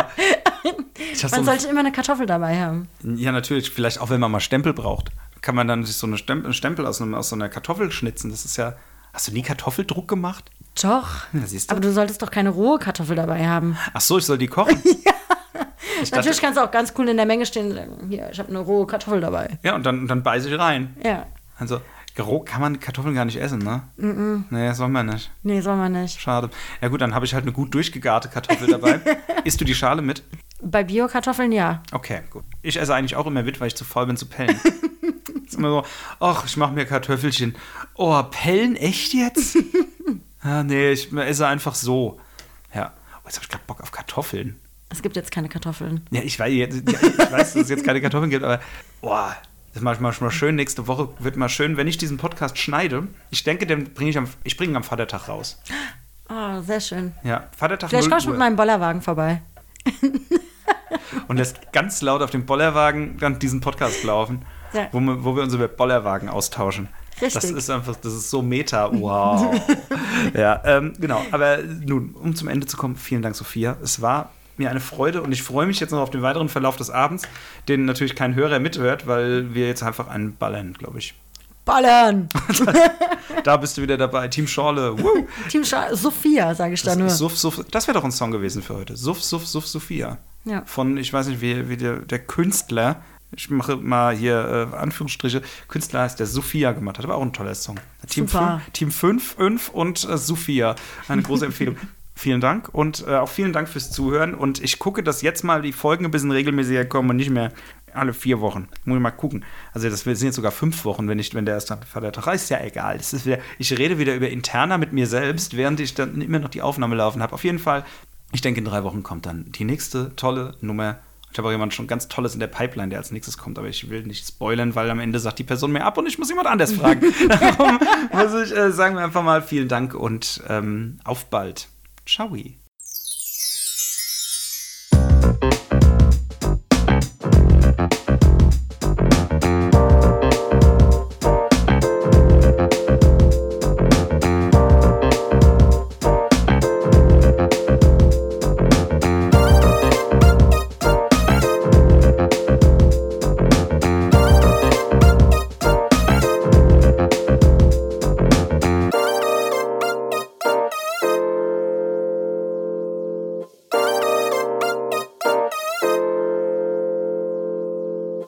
Ich so Man ein- sollte immer eine Kartoffel dabei haben. Ja, natürlich. Vielleicht auch, wenn man mal Stempel braucht. Kann man dann sich so eine Stempel, einen Stempel aus, einem, aus so einer Kartoffel schnitzen. Das ist ja. Hast du nie Kartoffeldruck gemacht? Doch. Ja, siehst du. Aber du solltest doch keine rohe Kartoffel dabei haben. Ach so, ich soll die kochen. Ich dachte, Natürlich kannst du auch ganz cool in der Menge stehen und sagen, hier, ich habe eine rohe Kartoffel dabei. ja, und dann, dann beiße ich rein. Ja. Also, roh kann man Kartoffeln gar nicht essen, ne? Mm Nee, soll man nicht. Nee, soll man nicht. Schade. Ja, gut, dann habe ich halt eine gut durchgegarte Kartoffel dabei. Isst du die Schale mit? Bei Bio-Kartoffeln ja. Okay, gut. Ich esse eigentlich auch immer mit, weil ich zu faul bin zu pellen. ist immer so, ach, ich mache mir Kartoffelchen. Oh, pellen echt jetzt? ah, nee, ich esse einfach so. Ja. Oh, jetzt habe ich gerade Bock auf Kartoffeln. Es gibt jetzt keine Kartoffeln. Ja, ich weiß, ja, ich weiß, dass es jetzt keine Kartoffeln gibt, aber boah, das mache ich mal, mal schön. Nächste Woche wird mal schön, wenn ich diesen Podcast schneide. Ich denke, den bringe ich am, ich bringe ihn am Vatertag raus. Oh, sehr schön. Ja, Vatertag Vielleicht 0 kommst du mit meinem Bollerwagen vorbei. und lässt ganz laut auf dem Bollerwagen dann diesen Podcast laufen, Ja. wo, wir, wo wir uns über Bollerwagen austauschen. Richtig. Das ist einfach, das ist so meta. Wow. ja, ähm, genau. Aber nun, um zum Ende zu kommen, vielen Dank, Sophia. Es war mir eine Freude und ich freue mich jetzt noch auf den weiteren Verlauf des Abends, den natürlich kein Hörer mithört, weil wir jetzt einfach einen ballern, glaube ich. Ballern! Da bist du wieder dabei. Team Schorle. Woo. Team Scha Sophia, sage ich da nur. Das, Suff, Suff, das wäre doch ein Song gewesen für heute. Suff, Suff, Suff, Sophia. Ja. Von, ich weiß nicht, wie, wie der, der Künstler, ich mache mal hier äh, Anführungsstriche, Künstler heißt der Sophia gemacht hat, aber auch ein toller Song. Team Super. 5, Team 5, 5 und äh, Sophia. Eine große Empfehlung. Vielen Dank und äh, auch vielen Dank fürs Zuhören. Und ich gucke, dass jetzt mal die Folgen ein bisschen regelmäßiger kommen und nicht mehr alle vier Wochen. Muss ich mal gucken. Also das sind jetzt sogar fünf Wochen, wenn, ich, wenn der erste Vatertag ist. ja egal. Das ist wieder, ich rede wieder über Interna mit mir selbst, während ich dann immer noch die Aufnahme laufen habe. Auf jeden Fall, ich denke, in drei Wochen kommt dann die nächste tolle Nummer. Ich habe auch jemand schon ganz Tolles in der Pipeline, der als nächstes kommt, aber ich will nicht spoilern, weil am Ende sagt die Person mir ab und ich muss jemand anders fragen. Darum muss ich, äh, sagen wir einfach mal vielen Dank und ähm, auf bald. Ciao.